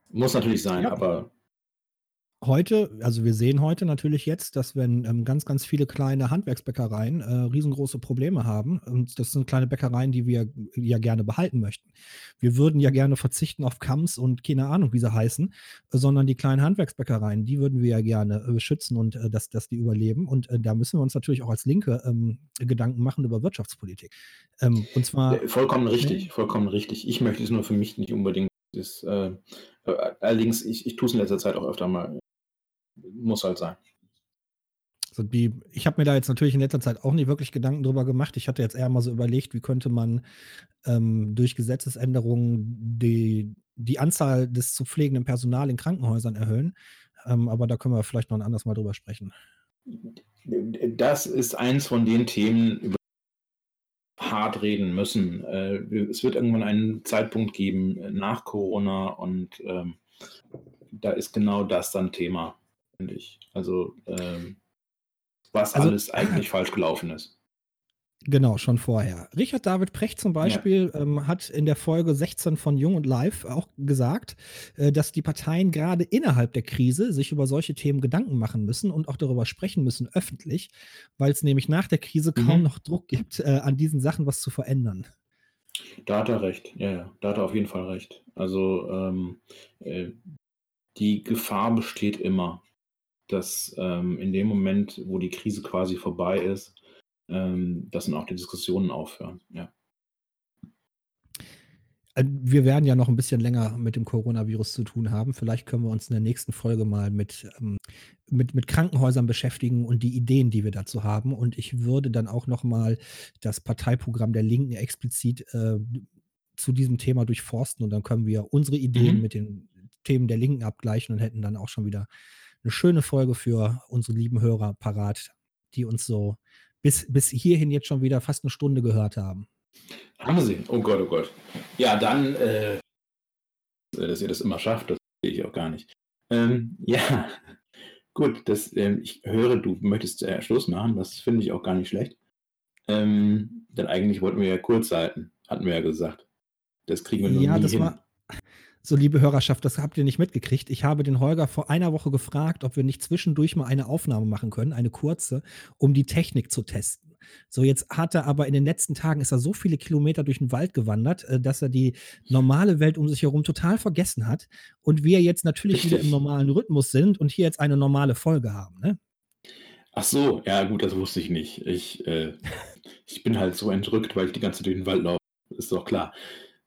Muss natürlich sein, ja. aber
heute, also wir sehen heute natürlich jetzt, dass wenn ähm, ganz, ganz viele kleine Handwerksbäckereien äh, riesengroße Probleme haben, und das sind kleine Bäckereien, die wir ja gerne behalten möchten. Wir würden ja gerne verzichten auf Kams und keine Ahnung, wie sie heißen, sondern die kleinen Handwerksbäckereien, die würden wir ja gerne äh, schützen und äh, dass, dass die überleben. Und äh, da müssen wir uns natürlich auch als Linke ähm, Gedanken machen über Wirtschaftspolitik. Ähm, und zwar.
Vollkommen richtig, vollkommen richtig. Ich möchte es nur für mich nicht unbedingt. Das, äh, äh, allerdings, ich, ich tue es in letzter Zeit auch öfter mal muss halt sein.
Also die, ich habe mir da jetzt natürlich in letzter Zeit auch nicht wirklich Gedanken drüber gemacht. Ich hatte jetzt eher mal so überlegt, wie könnte man ähm, durch Gesetzesänderungen die, die Anzahl des zu pflegenden Personal in Krankenhäusern erhöhen. Ähm, aber da können wir vielleicht noch ein anderes Mal drüber sprechen.
Das ist eins von den Themen, über die wir hart reden müssen. Äh, es wird irgendwann einen Zeitpunkt geben äh, nach Corona und ähm, da ist genau das dann Thema, finde ich. Also, ähm, was
Also-
alles eigentlich falsch gelaufen ist.
Genau, schon vorher. Richard David Precht zum Beispiel ähm, hat in der Folge 16 von Jung und Live auch gesagt, äh, dass die Parteien gerade innerhalb der Krise sich über solche Themen Gedanken machen müssen und auch darüber sprechen müssen öffentlich, weil es nämlich nach der Krise kaum
Mhm.
noch Druck gibt, äh, an diesen Sachen was zu verändern.
Da hat er recht, ja, ja, da hat er auf jeden Fall recht. Also ähm, äh, die Gefahr besteht immer, dass ähm, in dem Moment, wo die Krise quasi vorbei ist, ähm, dass dann auch die Diskussionen aufhören. Ja.
Äh, Wir werden ja noch ein bisschen länger mit dem Coronavirus zu tun haben. Vielleicht können wir uns in der nächsten Folge mal mit, ähm, mit, mit Krankenhäusern beschäftigen und die Ideen, die wir dazu haben. Und ich würde dann auch noch mal das Parteiprogramm der Linken explizit äh, zu diesem Thema durchforsten. Und dann können wir unsere Ideen
Mhm.
mit den Themen der Linken abgleichen und hätten dann auch schon wieder eine schöne Folge für unsere lieben Hörer parat, die uns so bis, bis hierhin jetzt schon wieder fast eine Stunde gehört haben.
Haben Sie? Oh Gott, oh Gott. Ja, dann, äh, dass ihr das immer schafft, das sehe ich auch gar nicht. Ähm, ja, <laughs> gut, das, ähm, ich höre, du möchtest äh, Schluss machen, das finde ich auch gar nicht schlecht. Ähm, denn eigentlich wollten wir ja kurz halten, hatten wir ja gesagt. Das kriegen wir nur
Ja,
nie
das
hin.
war. So, liebe Hörerschaft, das habt ihr nicht mitgekriegt. Ich habe den Holger vor einer Woche gefragt, ob wir nicht zwischendurch mal eine Aufnahme machen können, eine kurze, um die Technik zu testen. So, jetzt hat er aber in den letzten Tagen ist er so viele Kilometer durch den Wald gewandert, äh, dass er die normale Welt um sich herum total vergessen hat. Und wir jetzt natürlich wieder im normalen Rhythmus sind und hier jetzt eine normale Folge haben. Ne?
Ach so, ja gut, das wusste ich nicht. Ich, äh, ich bin halt so entrückt, weil ich die ganze Zeit durch den Wald laufe. Ist doch klar.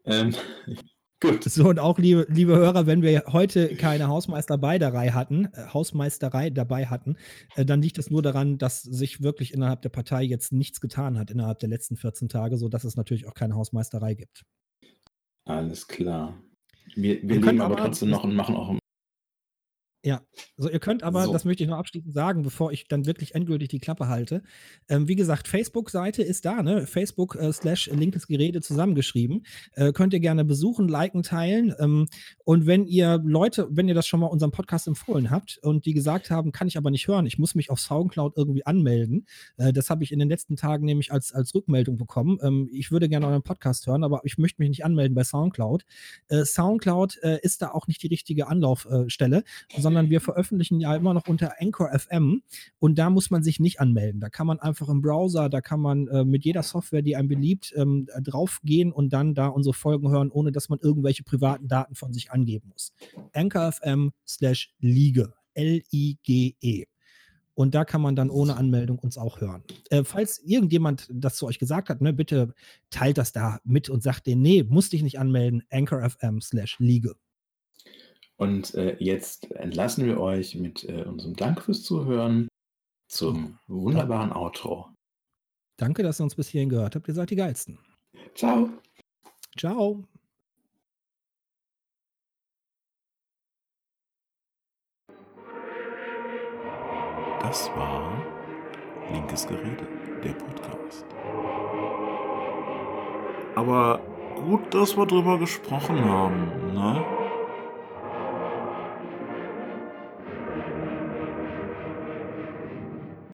Ähm, gut.
So, und auch, liebe, liebe Hörer, wenn wir heute keine Hausmeisterei dabei hatten, äh, Hausmeisterei dabei hatten, äh, dann liegt das nur daran, dass sich wirklich innerhalb der Partei jetzt nichts getan hat innerhalb der letzten 14 Tage, sodass es natürlich auch keine Hausmeisterei gibt.
Alles klar. Wir, wir aber
aber-
trotzdem noch und machen auch
Ja, so ihr könnt aber,
So.
das möchte ich noch abschließend sagen, bevor ich dann wirklich endgültig die Klappe halte. Ähm, wie gesagt, Facebook-Seite ist da, ne? Facebook äh, slash linkes Gerede zusammengeschrieben. Äh, könnt ihr gerne besuchen, liken, teilen. Ähm, und wenn ihr Leute, wenn ihr das schon mal unserem Podcast empfohlen habt und die gesagt haben, kann ich aber nicht hören, ich muss mich auf Soundcloud irgendwie anmelden. Äh, das habe ich in den letzten Tagen nämlich als, als Rückmeldung bekommen. Ähm, ich würde gerne euren Podcast hören, aber ich möchte mich nicht anmelden bei Soundcloud. Äh, Soundcloud äh, ist da auch nicht die richtige Anlaufstelle, sondern wir veröffentlichen ja immer noch unter Anchor FM und da muss man sich nicht anmelden. Da kann man einfach im Browser, da kann man äh, mit jeder Software, die einem beliebt, ähm, draufgehen und dann da unsere Folgen hören, ohne dass man irgendwelche privaten Daten von sich angeben muss. Anchor FM slash Liege. L-I-G-E. Und da kann man dann ohne Anmeldung uns auch hören. Äh, falls irgendjemand das zu euch gesagt hat, ne, bitte teilt das da mit und sagt denen, nee, musst dich nicht anmelden, Anchor FM slash Liege.
Und äh, jetzt entlassen wir euch mit äh, unserem Dank fürs Zuhören zum wunderbaren Outro.
Danke, dass ihr uns bis hierhin gehört habt. Ihr seid die Geilsten.
Ciao.
Ciao.
Das war Linkes Gerede, der Podcast. Aber gut, dass wir drüber gesprochen haben, ne?